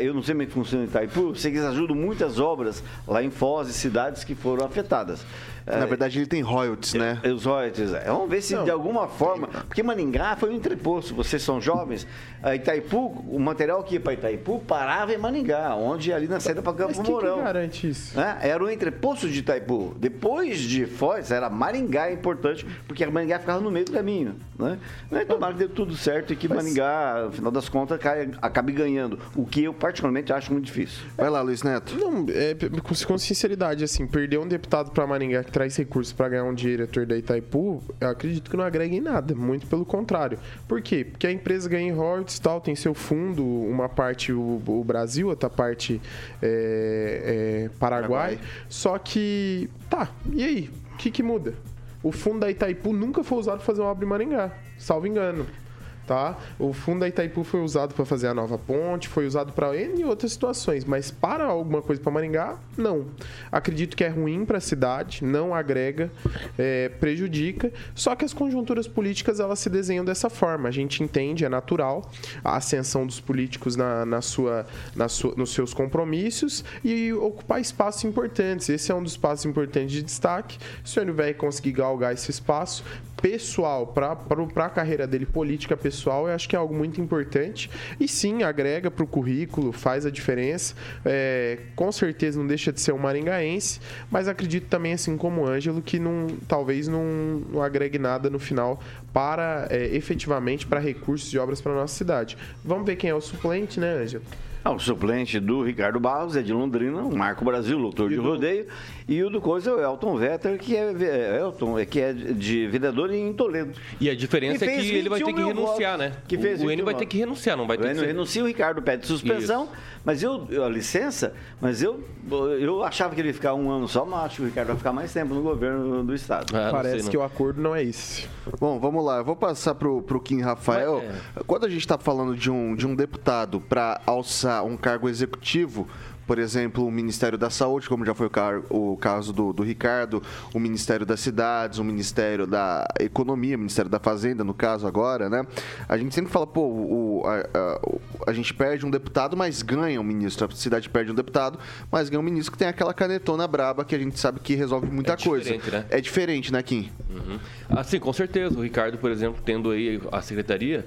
eu não sei como é que funciona em Itaipu, sei que eles ajudam muitas obras lá em Foz e cidades que foram afetadas. Na verdade, ele tem royalties, né? É, os royalties, é. Vamos ver se não. de alguma forma. Porque Maningá foi um entreposto, vocês são jovens. A Itaipu, o material que ia para Itaipu parava em Maningá, onde ali na saída para Campo Mas Mourão. Que garante isso? Né? Era o entreposto de Itaipu. Depois de Foz, era Maringá importante, porque a Maningá ficava no meio do caminho. Né? Tomara que dê tudo certo e que Mas... Maningá, no final das contas, cai, acabe ganhando. O que eu, particularmente, acho muito difícil. Vai lá, Luiz Neto. Não, é, com, com sinceridade, assim, perder um deputado para Maringá que traz recursos para ganhar um diretor da Itaipu, eu acredito que não agrega em nada, muito pelo contrário. Por quê? Porque a empresa ganha em royalties tal, tem seu fundo, uma parte o, o Brasil, outra parte é, é, Paraguai, Paraguai. Só que, tá, e aí? O que, que muda? O fundo da Itaipu nunca foi usado para fazer uma obra em Maringá, salvo engano tá? O fundo da Itaipu foi usado para fazer a nova ponte, foi usado para N outras situações, mas para alguma coisa para Maringá, não. Acredito que é ruim para a cidade, não agrega, é, prejudica. Só que as conjunturas políticas elas se desenham dessa forma. A gente entende, é natural a ascensão dos políticos na, na sua, na sua, nos seus compromissos e ocupar espaços importantes. Esse é um dos espaços importantes de destaque. Se o NVR conseguir galgar esse espaço, pessoal, para a carreira dele, política pessoal, eu acho que é algo muito importante. E sim, agrega para o currículo, faz a diferença. É, com certeza não deixa de ser um maringaense, mas acredito também, assim como o Ângelo, que não, talvez não, não agregue nada no final para é, efetivamente para recursos de obras para nossa cidade. Vamos ver quem é o suplente, né, Ângelo? Ah, o suplente do Ricardo Barros é de Londrina, o Marco Brasil, doutor de rodeio. E o do Coisa é o Elton Vetter, que é, é, Elton, é, que é de vendedor em Toledo. E a diferença é que ele vai ter que renunciar, né? Que fez o N vai ter que renunciar, não vai ter o que ser... renuncia, o Ricardo pede suspensão, Isso. mas eu, a licença, mas eu, eu achava que ele ia ficar um ano só, mas acho que o Ricardo vai ficar mais tempo no governo do Estado. Ah, Parece sei, que o acordo não é esse. Bom, vamos lá, eu vou passar pro, pro Kim Rafael. Mas, é. Quando a gente está falando de um, de um deputado para alçar um cargo executivo, por exemplo, o Ministério da Saúde, como já foi o, o caso do, do, Ricardo, o Ministério das Cidades, o Ministério da Economia, o Ministério da Fazenda, no caso agora, né? A gente sempre fala, pô, o, a, a, a, gente perde um deputado, mas ganha um ministro. A cidade perde um deputado, mas ganha um ministro que tem aquela canetona braba que a gente sabe que resolve muita é coisa. Né? É diferente, né, Kim? Uhum. Assim, com certeza. O Ricardo, por exemplo, tendo aí a secretaria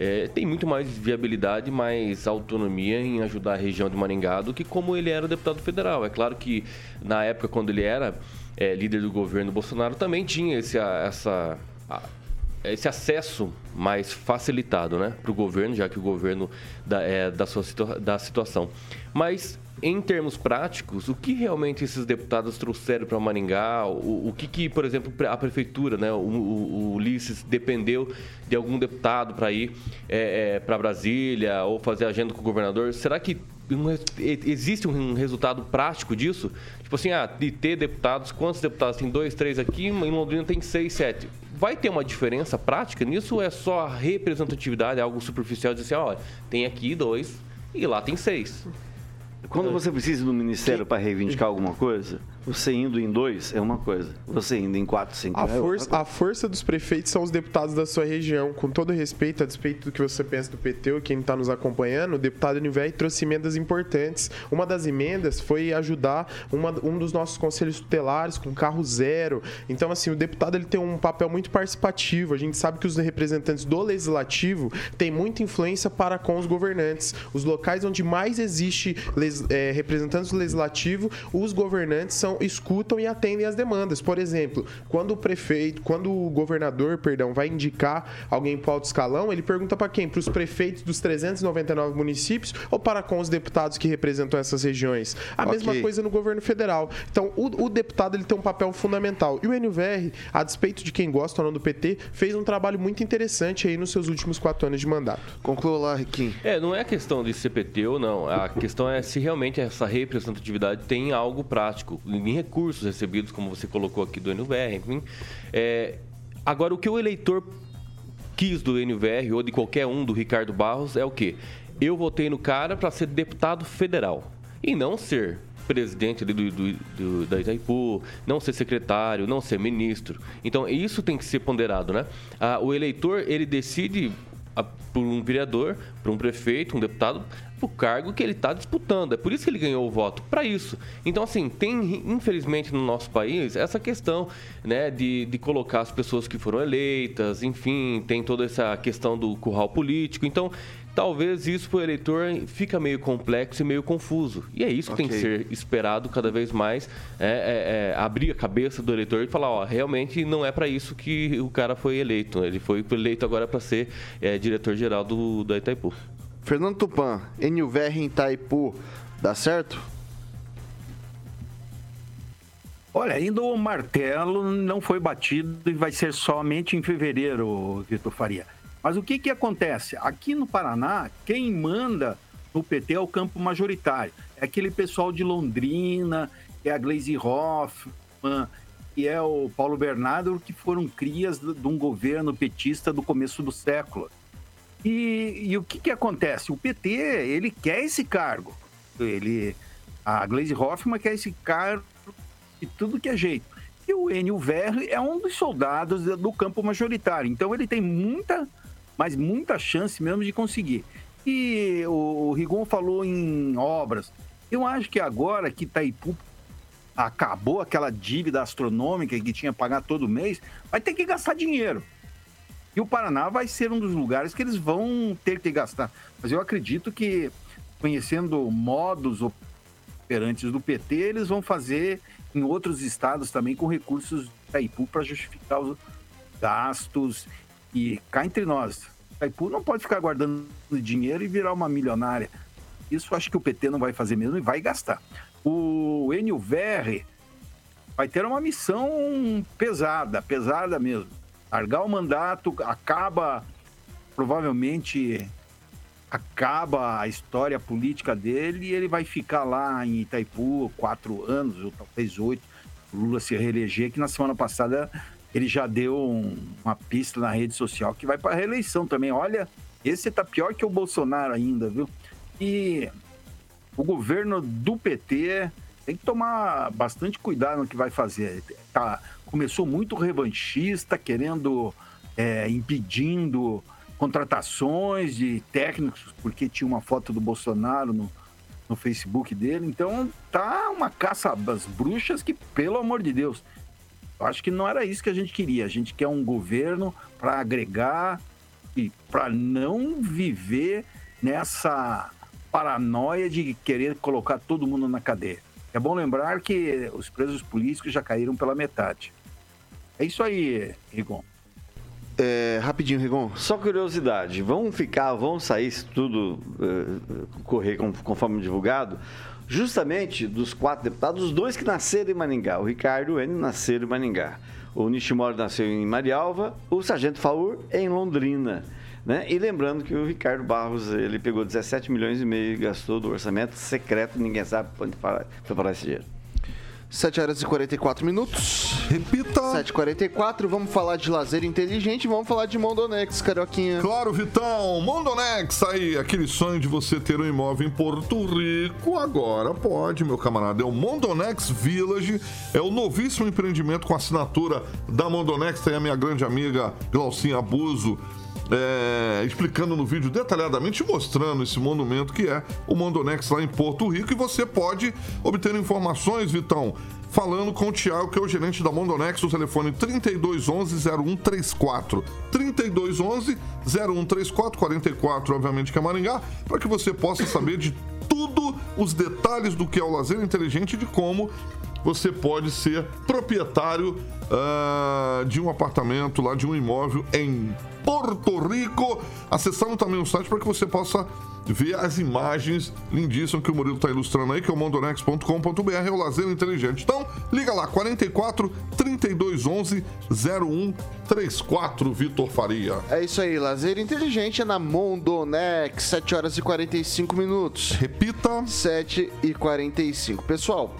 é, tem muito mais viabilidade, mais autonomia em ajudar a região de Maringá do que como ele era deputado federal. É claro que na época, quando ele era é, líder do governo Bolsonaro, também tinha esse, essa, esse acesso mais facilitado né, para o governo, já que o governo da, é, da, sua da situação. Mas em termos práticos, o que realmente esses deputados trouxeram para Maringá? O, o, que, que, por exemplo, a prefeitura, né, o, o, o Ulisses, dependeu de algum deputado para ir é, é, para Brasília ou fazer agenda com o governador? Será que existe um resultado prático disso? Tipo assim, ah, de ter deputados, quantos deputados? Tem dois, três aqui, em Londrina tem seis, sete. Vai ter uma diferença prática nisso ou é só a representatividade, algo superficial de assim, olha, tem aqui dois e lá tem seis? Quando você precisa do ministério para reivindicar alguma coisa, Você indo em dois é uma coisa. Você indo em quatro, cinco a é força, outra a força dos prefeitos são os deputados da sua região. Com todo respeito, a despeito do que você pensa do PT ou quem está nos acompanhando, o deputado Univer trouxe emendas importantes. Uma das emendas foi ajudar uma, um dos nossos conselhos tutelares com carro zero. Então, assim, o deputado ele tem um papel muito participativo. A gente sabe que os representantes do legislativo têm muita influência para com os governantes. Os locais onde mais existe les, é, representantes do legislativo, os governantes são escutam e atendem às demandas. Por exemplo, quando o prefeito, quando o governador, perdão, vai indicar alguém para o alto escalão, ele pergunta para quem? Para os prefeitos dos 399 municípios ou para com os deputados que representam essas regiões? A okay. mesma coisa no governo federal. Então, o, o, deputado ele tem um papel fundamental. E o NVR, a despeito de quem gosta ou não do PT, fez um trabalho muito interessante aí nos seus últimos quatro anos de mandato. Conclua lá, Riquinho. É, não é questão de ser PT ou não. A questão é se realmente essa representatividade tem algo prático em recursos recebidos, como você colocou aqui do NVR, enfim. É, agora, o que o eleitor quis do NVR ou de qualquer um do Ricardo Barros é o quê? Eu votei no cara para ser deputado federal e não ser presidente do, do, do, da Itaipu, não ser secretário, não ser ministro. Então, isso tem que ser ponderado, né? Ah, o eleitor, ele decide ah, por um vereador, por um prefeito, um deputado, o cargo que ele está disputando. É por isso que ele ganhou o voto, para isso. Então, assim, tem, infelizmente, no nosso país, essa questão né, de, de colocar as pessoas que foram eleitas, enfim, tem toda essa questão do curral político. Então, talvez isso para o eleitor fica meio complexo e meio confuso. E é isso que okay. tem que ser esperado cada vez mais, é, é, é, abrir a cabeça do eleitor e falar, ó, realmente não é para isso que o cara foi eleito. Ele foi eleito agora para ser é, diretor-geral do, da Itaipu. Fernando Tupan, NUVR em Itaipu, dá certo? Olha, ainda o martelo não foi batido e vai ser somente em fevereiro, Vitor Faria. Mas o que, que acontece? Aqui no Paraná, quem manda no PT é o campo majoritário. É aquele pessoal de Londrina, é a Glaze Hoffman, que é o Paulo Bernardo, que foram crias de um governo petista do começo do século. E, e o que, que acontece? O PT, ele quer esse cargo. Ele, a Glaze Hoffman quer esse cargo de tudo que é jeito. E o Enio Verri é um dos soldados do campo majoritário. Então ele tem muita, mas muita chance mesmo de conseguir. E o Rigon falou em obras. Eu acho que agora que Itaipu acabou aquela dívida astronômica que tinha que pagar todo mês, vai ter que gastar dinheiro. E o Paraná vai ser um dos lugares que eles vão ter que gastar. Mas eu acredito que, conhecendo modos operantes do PT, eles vão fazer em outros estados também com recursos da Itaipu para justificar os gastos. E cá entre nós, Itaipu não pode ficar guardando dinheiro e virar uma milionária. Isso acho que o PT não vai fazer mesmo e vai gastar. O Enio Verre vai ter uma missão pesada, pesada mesmo largar o mandato, acaba, provavelmente, acaba a história política dele e ele vai ficar lá em Itaipu quatro anos, ou talvez oito, Lula se reeleger, que na semana passada ele já deu um, uma pista na rede social que vai para a reeleição também. Olha, esse tá pior que o Bolsonaro ainda, viu? E o governo do PT tem que tomar bastante cuidado no que vai fazer. Tá, começou muito revanchista, querendo, é, impedindo contratações de técnicos, porque tinha uma foto do Bolsonaro no, no Facebook dele. Então tá uma caça às bruxas que, pelo amor de Deus, eu acho que não era isso que a gente queria. A gente quer um governo para agregar e para não viver nessa paranoia de querer colocar todo mundo na cadeia. É bom lembrar que os presos políticos já caíram pela metade. É isso aí, Rigon. É, rapidinho, Rigon. Só curiosidade, vão ficar, vão sair, se tudo uh, correr conforme divulgado, justamente dos quatro deputados, os dois que nasceram em Maningá. O Ricardo N nasceu em Maningá. O Nishimori nasceu em Marialva, o Sargento Faur em Londrina. Né? E lembrando que o Ricardo Barros ele pegou 17 milhões e meio e gastou do orçamento secreto, ninguém sabe onde foi parar esse dinheiro. 7 horas e 44 minutos. Repita. 7h44, vamos falar de lazer inteligente, vamos falar de Mondonex, Carioquinha. Claro, Vitão. Mondonex, aí, aquele sonho de você ter um imóvel em Porto Rico, agora pode, meu camarada. É o Mondonex Village, é o novíssimo empreendimento com assinatura da Mondonex, tem a minha grande amiga Glaucinha Abuso, é, explicando no vídeo detalhadamente, mostrando esse monumento que é o Mondonex lá em Porto Rico. E você pode obter informações, Vitão, falando com o Thiago, que é o gerente da Mondonex, no telefone 3211-0134. 3211-0134, 44, obviamente, que é Maringá, para que você possa saber de tudo os detalhes do que é o lazer inteligente e de como você pode ser proprietário uh, de um apartamento lá, de um imóvel em Porto Rico. Acessando também o site para que você possa ver as imagens lindíssimas que o Murilo está ilustrando aí, que é o mondonex.com.br, é o lazer inteligente. Então, liga lá, 44 3211 0134, Vitor Faria. É isso aí, lazer inteligente é na Mondonex, 7 horas e 45 minutos. Repita. 7 e 45. Pessoal,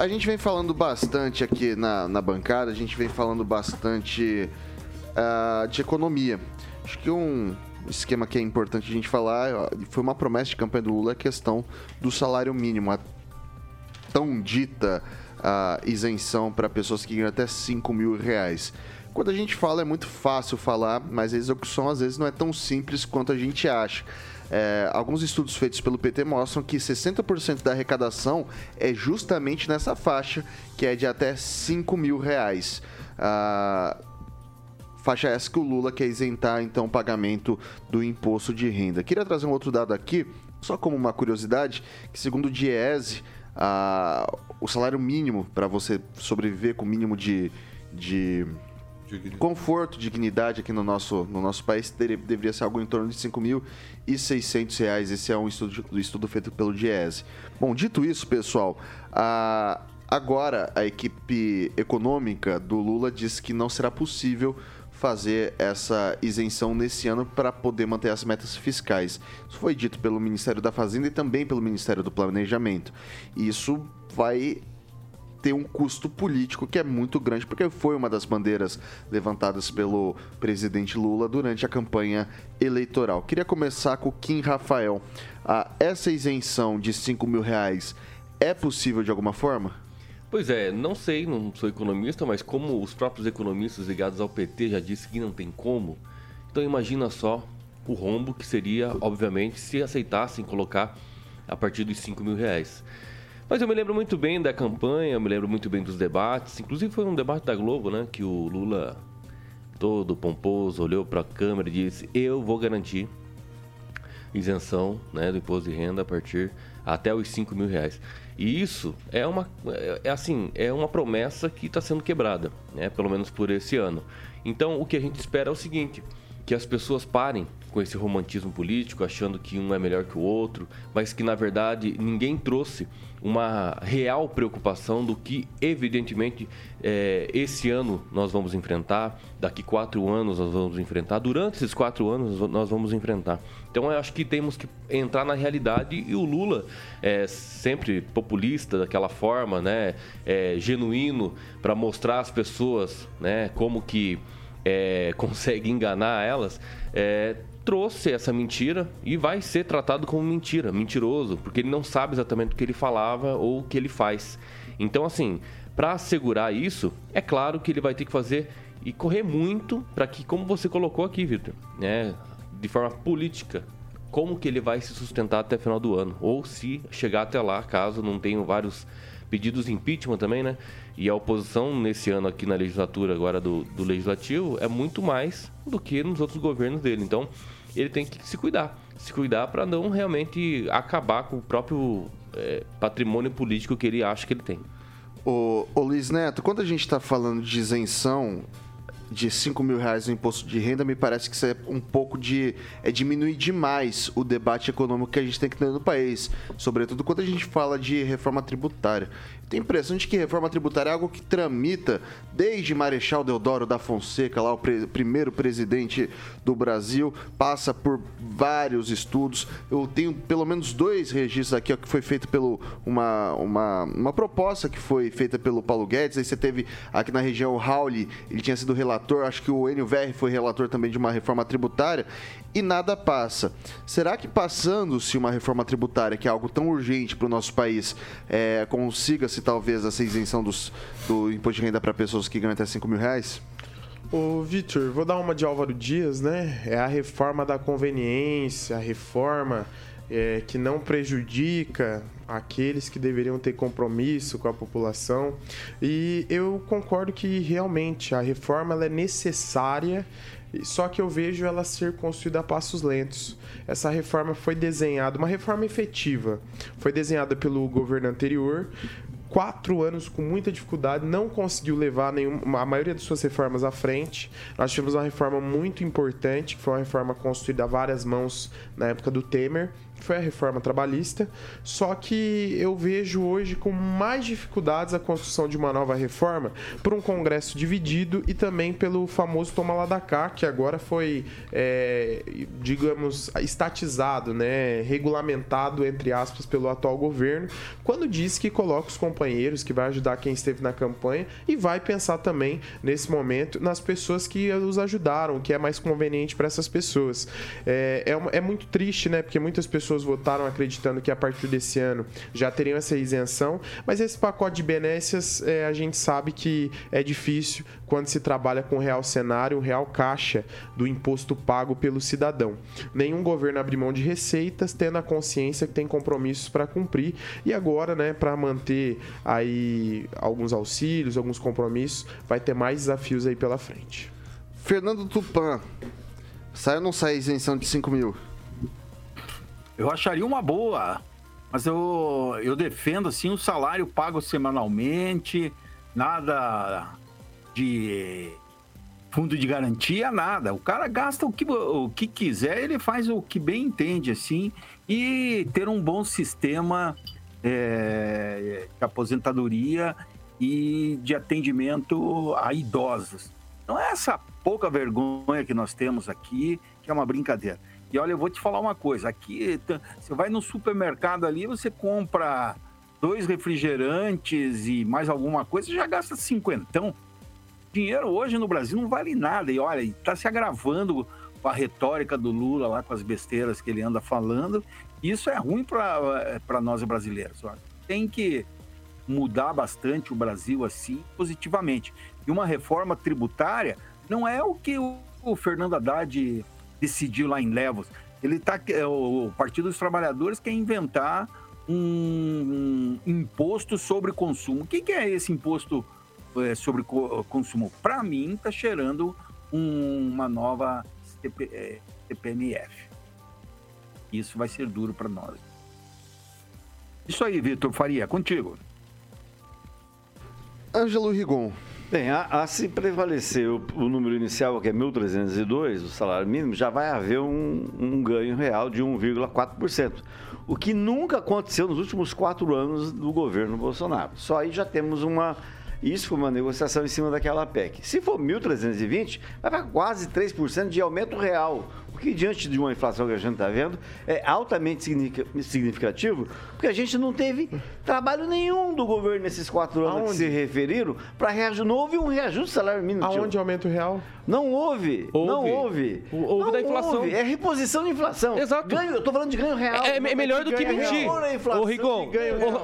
a gente vem falando bastante aqui na, na bancada, a gente vem falando bastante uh, de economia. Acho que um esquema que é importante a gente falar, foi uma promessa de campanha do Lula, a questão do salário mínimo, a tão dita uh, isenção para pessoas que ganham até 5 mil reais. Quando a gente fala, é muito fácil falar, mas a execução às vezes não é tão simples quanto a gente acha. É, alguns estudos feitos pelo PT mostram que 60% da arrecadação é justamente nessa faixa, que é de até 5 mil reais. Ah, faixa essa que o Lula quer isentar, então, o pagamento do imposto de renda. Queria trazer um outro dado aqui, só como uma curiosidade, que segundo o Diese, ah, o salário mínimo para você sobreviver com o mínimo de, de conforto, dignidade aqui no nosso, no nosso país deveria ser algo em torno de R$ 5.600. Esse é um estudo, estudo feito pelo Diese. Bom, dito isso, pessoal, a, agora a equipe econômica do Lula diz que não será possível fazer essa isenção nesse ano para poder manter as metas fiscais. Isso foi dito pelo Ministério da Fazenda e também pelo Ministério do Planejamento. Isso vai ter um custo político que é muito grande, porque foi uma das bandeiras levantadas pelo presidente Lula durante a campanha eleitoral. Queria começar com o Kim Rafael. Ah, essa isenção de 5 mil reais é possível de alguma forma? Pois é, não sei, não sou economista, mas como os próprios economistas ligados ao PT já disseram que não tem como, então imagina só o rombo que seria, obviamente, se aceitassem colocar a partir dos 5 mil reais. Mas eu me lembro muito bem da campanha, eu me lembro muito bem dos debates. Inclusive foi um debate da Globo, né? Que o Lula, todo pomposo, olhou para a câmera e disse: Eu vou garantir isenção né, do imposto de renda a partir até os 5 mil reais. E isso é uma, é, é assim, é uma promessa que está sendo quebrada, né, pelo menos por esse ano. Então o que a gente espera é o seguinte: que as pessoas parem com esse romantismo político, achando que um é melhor que o outro, mas que na verdade ninguém trouxe uma real preocupação do que, evidentemente, é, esse ano nós vamos enfrentar, daqui quatro anos nós vamos enfrentar, durante esses quatro anos nós vamos enfrentar. Então eu acho que temos que entrar na realidade e o Lula é sempre populista daquela forma, né, é, genuíno para mostrar às pessoas, né, como que é, consegue enganar elas. É, trouxe essa mentira e vai ser tratado como mentira, mentiroso, porque ele não sabe exatamente o que ele falava ou o que ele faz. Então, assim, para assegurar isso, é claro que ele vai ter que fazer e correr muito para que, como você colocou aqui, Victor, né, de forma política, como que ele vai se sustentar até o final do ano, ou se chegar até lá, caso não tenham vários pedidos de impeachment também, né? E a oposição nesse ano aqui na legislatura agora do, do legislativo é muito mais do que nos outros governos dele. Então, ele tem que se cuidar. Se cuidar para não realmente acabar com o próprio é, patrimônio político que ele acha que ele tem. Ô, Luiz Neto, quando a gente está falando de isenção, de 5 mil reais no imposto de renda, me parece que isso é um pouco de. é diminuir demais o debate econômico que a gente tem que ter no país. Sobretudo quando a gente fala de reforma tributária. Tenho a impressão de que reforma tributária é algo que tramita desde Marechal Deodoro da Fonseca, lá o pre primeiro presidente do Brasil, passa por vários estudos. Eu tenho pelo menos dois registros aqui, ó, que foi feito pelo uma, uma, uma proposta que foi feita pelo Paulo Guedes. Aí você teve aqui na região o Rauli, ele tinha sido relator, acho que o Verri foi relator também de uma reforma tributária e nada passa. Será que passando-se uma reforma tributária, que é algo tão urgente para o nosso país, é, consiga-se talvez essa isenção dos, do imposto de renda para pessoas que ganham até 5 mil reais? Ô, Vitor, vou dar uma de Álvaro Dias, né? É a reforma da conveniência, a reforma é, que não prejudica aqueles que deveriam ter compromisso com a população. E eu concordo que realmente a reforma é necessária, só que eu vejo ela ser construída a passos lentos. Essa reforma foi desenhada, uma reforma efetiva, foi desenhada pelo governo anterior, quatro anos com muita dificuldade, não conseguiu levar nenhuma, a maioria de suas reformas à frente. Nós tivemos uma reforma muito importante, que foi uma reforma construída a várias mãos na época do Temer, foi a reforma trabalhista, só que eu vejo hoje com mais dificuldades a construção de uma nova reforma por um Congresso dividido e também pelo famoso toma lá da cá, que agora foi, é, digamos, estatizado, né, regulamentado, entre aspas, pelo atual governo, quando diz que coloca os companheiros, que vai ajudar quem esteve na campanha e vai pensar também, nesse momento, nas pessoas que os ajudaram, que é mais conveniente para essas pessoas. É, é, é muito triste, né, porque muitas pessoas pessoas votaram acreditando que a partir desse ano já teriam essa isenção, mas esse pacote de benécias é, a gente sabe que é difícil quando se trabalha com o real cenário, o real caixa do imposto pago pelo cidadão. Nenhum governo abre mão de receitas, tendo a consciência que tem compromissos para cumprir e agora, né, para manter aí alguns auxílios, alguns compromissos, vai ter mais desafios aí pela frente. Fernando Tupan, sai ou não sai isenção de 5 mil? Eu acharia uma boa, mas eu, eu defendo assim o salário pago semanalmente, nada de fundo de garantia, nada. O cara gasta o que, o que quiser, ele faz o que bem entende, assim, e ter um bom sistema é, de aposentadoria e de atendimento a idosos. Não é essa pouca vergonha que nós temos aqui, que é uma brincadeira. E olha, eu vou te falar uma coisa: aqui, você vai no supermercado ali, você compra dois refrigerantes e mais alguma coisa, já gasta cinquentão. Dinheiro hoje no Brasil não vale nada. E olha, está se agravando com a retórica do Lula lá, com as besteiras que ele anda falando. Isso é ruim para nós brasileiros. Olha. Tem que mudar bastante o Brasil assim, positivamente. E uma reforma tributária não é o que o Fernando Haddad decidiu lá em Levos. Ele tá, é, o Partido dos Trabalhadores quer inventar um, um imposto sobre consumo. O que, que é esse imposto é, sobre co consumo? Para mim, está cheirando um, uma nova CP, é, CPMF. Isso vai ser duro para nós. Isso aí, Vitor Faria, contigo. Ângelo Rigon. Bem, a, a se prevalecer o, o, número inicial, que é 1.302, o salário mínimo, já vai haver um, um ganho real de 1,4%. O que nunca aconteceu nos últimos quatro anos do governo Bolsonaro. Só aí já temos uma. Isso foi uma negociação em cima daquela PEC. Se for 1.320, vai para quase 3% de aumento real que diante de uma inflação que a gente está vendo, é altamente significativo, porque a gente não teve trabalho nenhum do governo nesses quatro anos Aonde? que se referiram para reajuste. Não houve um reajuste do salário mínimo. Aonde aumento real? Não houve. houve. Não houve. Houve não da inflação. Houve. É reposição de inflação. Exato. Ganho, eu estou falando de ganho real. É, é melhor do que mentir. Ô, Rigon,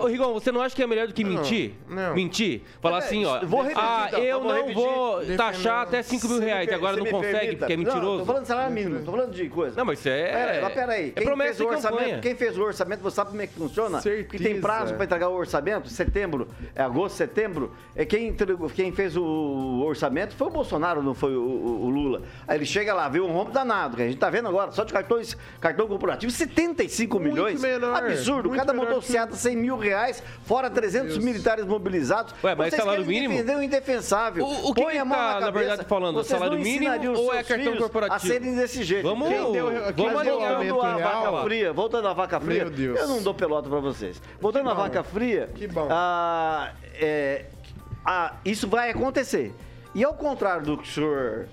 ô, Rigon, você não acha que é melhor do que mentir? Não. Mentir? Falar assim, ó. Vou repetir, ah, então, eu não vou taxar até 5 mil reais, agora não consegue, porque é mentiroso. Não, tô falando de salário mínimo, tô falando de coisa. Não, mas isso é. Pera, mas peraí. Quem, é fez o orçamento, quem fez o orçamento, você sabe como é que funciona? Certeza. Que tem prazo para entregar o orçamento, setembro, é agosto, setembro. É quem, entregou, quem fez o orçamento foi o Bolsonaro, não foi o, o, o Lula. Aí ele chega lá, vê um rombo danado, que a gente tá vendo agora, só de cartões, cartão corporativo, 75 Muito milhões. menor, Absurdo. muito Cada motocicleta 100 mil reais, fora 300 Deus. militares mobilizados. Ué, mas Vocês salário mínimo? defender o indefensável. O- o que Põe que a mão tá, na na cabeça. verdade, falando? Vocês Salário mínimo ou é cartão corporativo? A serem desse jeito. Vamos- Quem deu- vamos alinhar. voltando à vaca fria, voltando à vaca fria, Meu Deus. eu não dou pelota pra vocês. Voltando à vaca fria, Que bom. ah, é, ah, isso vai acontecer. E ao contrário do que o senhor.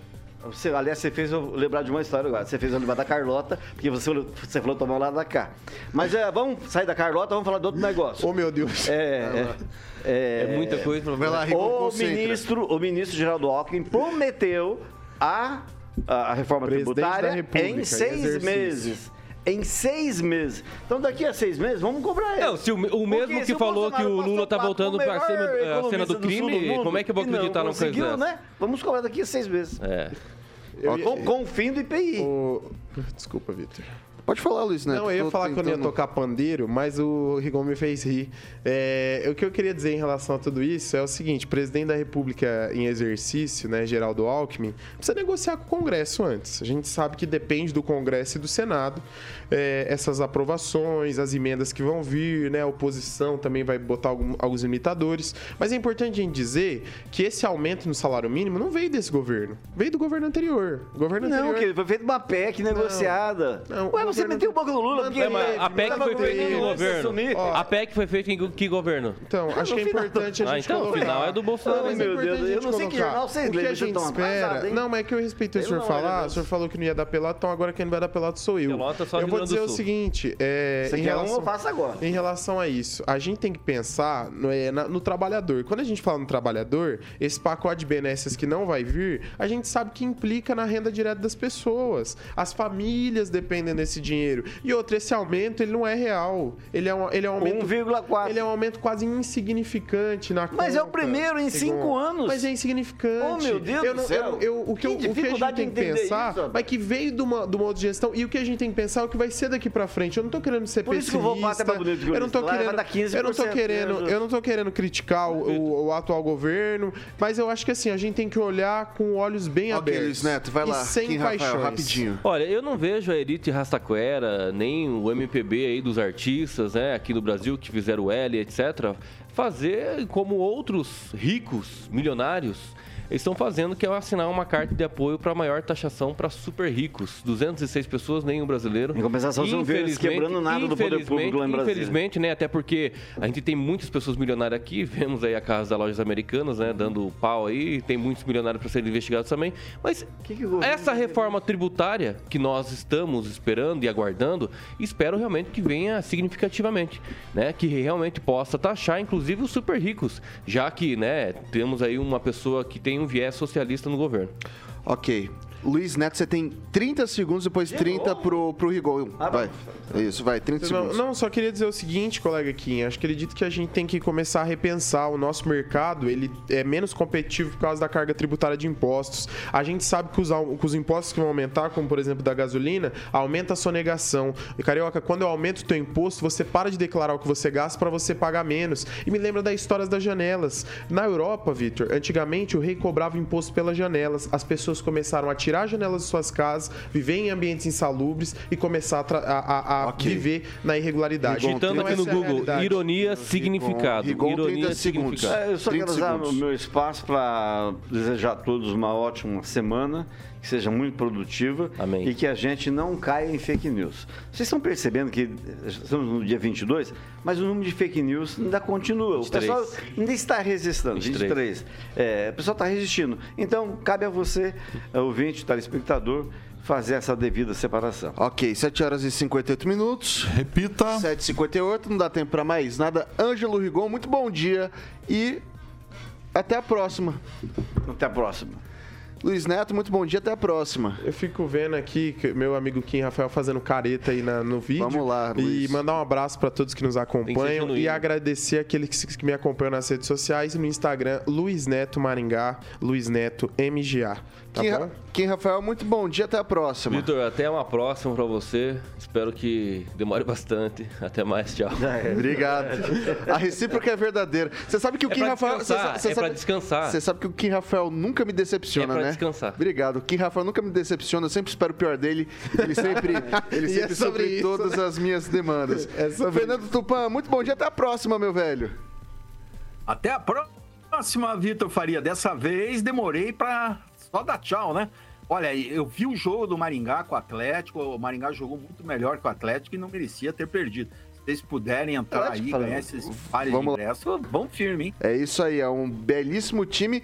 Você, aliás, você fez eu lembrar de uma história agora. Você fez eu lembrar da Carlota, porque você, falou- você falou tomar o lado da cá. Mas é, vamos sair da Carlota, vamos falar de outro negócio. Oh, meu Deus. É, é, É muita coisa lá, Rigon, o ministro, o ministro Geraldo Alckmin prometeu a, a reforma Presidente tributária em seis exercício. meses. Em seis meses. Então, daqui a seis meses, vamos cobrar ele. Não, se o, o mesmo Porque que se o falou que o Lula tá voltando cena, melhor a cena do do crime, mundo como é que eu vou não acreditar numa coisa dessa? né? Vamos cobrar daqui a seis meses. É. Eu com, com o fim do IPI. O- Desculpa, Vitor. Pode falar, Luiz Neto. Não, eu ia falar que eu não ia tentando- tocar pandeiro, mas o Rigon me fez rir. É, o que eu queria dizer em relação a tudo isso é o seguinte: o presidente da República em exercício, né, Geraldo Alckmin, precisa negociar com o Congresso antes. A gente sabe que depende do Congresso e do Senado é, essas aprovações, as emendas que vão vir, né? A oposição também vai botar algum- alguns limitadores. Mas é importante a gente dizer que esse aumento no salário mínimo não veio desse governo, veio do governo anterior. O governo Não, anterior. que foi feita uma PEC negociada. Não, Ué, o você meteu o boca no Lula. porque É, a PEC foi feita em que governo? A PEC foi feita em que governo? Então, acho que é no final- importante a Ah, gente então, o colocar. final é do Bolsonaro. Não, mas Meu é Deus, eu não sei que colocar. jornal vocês O que a gente espera... Não, mas é que eu respeitei o senhor não, falar. O senhor falou que não ia dar pelota, então agora quem não vai dar pelota sou eu. Pelota só eu vou dizer o seguinte, é, Você em quer um, relação... eu faço agora. Em relação a isso, a gente tem que pensar no, é, na- no trabalhador. Quando a gente fala no trabalhador, esse pacote de benesses que não vai vir, a gente sabe que implica na renda direta das pessoas. As famílias dependem desse dinheiro. E outro, esse aumento, ele não é real. Ele é um, ele é um aumento... 1,4. Ele é um aumento quase insignificante na Mas é o primeiro em Rigon. cinco anos. Mas é insignificante. Oh, meu Deus eu do não- céu. eu- eu- o que, Que eu- o que a gente tem que pensar, isso, mas que veio de uma, de uma outra gestão, e o que a gente tem que pensar é o que vai ser daqui pra frente. Eu não tô querendo ser Por isso que eu vou pessimista. até pra Bonito eu não tô Lá querendo, dar 15%, eu não tô querendo, eu não tô querendo criticar o, o- o atual governo, mas eu acho que assim, a gente tem que olhar com olhos bem Ok, abertos. Luiz Neto, vai e lá. sem Kim Rafael, paixões. rapidinho. Olha, eu não vejo a Elite Rastaquera, nem o MPB aí dos artistas, né, aqui no Brasil, que fizeram o L, etc., fazer como outros ricos, milionários, eles estão fazendo, que é assinar uma carta de apoio para maior taxação para super ricos. 206 pessoas, nenhum brasileiro. Em compensação, você não vê eles quebrando nada do poder público lá em Brasília. Infelizmente, né, até porque a gente tem muitas pessoas milionárias aqui, vemos aí a casa das lojas americanas, né, dando pau aí, tem muitos milionários para serem investigados também, mas Que que essa reforma tributária que nós estamos esperando e aguardando, espero realmente que venha significativamente, né? Que realmente possa taxar, inclusive, os super ricos, já que, né, temos aí uma pessoa que tem um viés socialista no governo. Ok. Luiz Neto, você tem 30 segundos, depois 30 pro, pro Rigon. Ah, Vai. Isso, vai, 30 Não, segundos. não, só queria dizer o seguinte, colega Kim. Acho que acredito que a gente tem que começar a repensar o nosso mercado. Ele é menos competitivo por causa da carga tributária de impostos. A gente sabe que os, que os impostos que vão aumentar, como por exemplo da gasolina, aumenta a sonegação. E carioca, quando eu aumento o teu imposto, você para de declarar o que você gasta para você pagar menos. E me lembra das histórias das janelas. Na Europa, Vitor, antigamente o rei cobrava imposto pelas janelas. As pessoas começaram a tirar as janelas de suas casas, viver em ambientes insalubres e começar a, a- a- a Ok. viver na irregularidade. Digitando Então, aqui no é Google, realidade. ironia, significado. Rigon, 30 ironia, segundos. significado. É, eu só 30 quero usar o meu espaço para desejar a todos uma ótima semana, que seja muito produtiva Amém. e que a gente não caia em fake news. Vocês estão percebendo que estamos no dia 22, mas o número de fake news ainda continua. 23. O pessoal ainda está resistindo. 23. 23. É, o pessoal está resistindo. Então, cabe a você, é, ouvinte, telespectador, fazer essa devida separação. Ok, 7 horas e 58 minutos. Repita. 7h58, não dá tempo pra mais nada. Ângelo Rigon, muito bom dia e até a próxima. Até a próxima. Luiz Neto, muito bom dia, até a próxima. Eu fico vendo aqui que meu amigo Kim Rafael fazendo careta aí na- no vídeo. Vamos lá, E Luiz. mandar um abraço para todos que nos que acompanham genuíno. e agradecer aqueles que, que me acompanham nas redes sociais e no Instagram, Luiz Neto Maringá, Luiz Neto MGA. Tá Kim, bom? Kim Rafael, muito bom dia, até a próxima. Vitor, até uma próxima pra você. Espero que demore bastante. Até mais, tchau. Obrigado. A recíproca é verdadeira. Você sabe que o É Kim pra Rafael. sa- você é pra descansar. Você sabe que o Kim Rafael nunca me É decepciona, pra né? Descansar. Obrigado. Kim Rafael nunca me decepciona, eu sempre espero o pior dele. Ele sempre, ele sempre é sobre supre todas as minhas demandas. É Fernando Tupan, muito bom dia, até a próxima, meu velho. Até a próxima, Vitor Faria. Dessa vez demorei pra só dar tchau, né? Olha, eu vi o jogo do Maringá com o Atlético. O Maringá jogou muito melhor que o Atlético e não merecia ter perdido. Se vocês puderem entrar Atlético, aí, ganhar esses pares de ingresso, vão firme, hein? É isso aí, é um belíssimo time.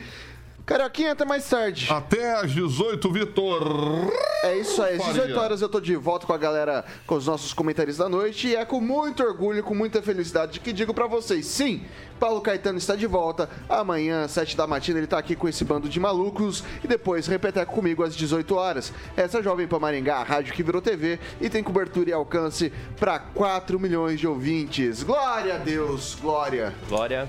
Carioquinha, até mais tarde. Até às 18, Vitor. É isso aí, às Faria. 18 horas eu tô de volta com a galera, com os nossos comentários da noite. E é com muito orgulho, com muita felicidade que digo pra vocês: sim, Paulo Caetano está de volta. Amanhã, às 7 da matina, ele tá aqui com esse bando de malucos. E depois repeteco comigo às 18 horas. Essa é a Jovem Pan Maringá, a rádio que virou TV e tem cobertura e alcance pra 4 milhões de ouvintes. Glória a Deus, glória. Glória.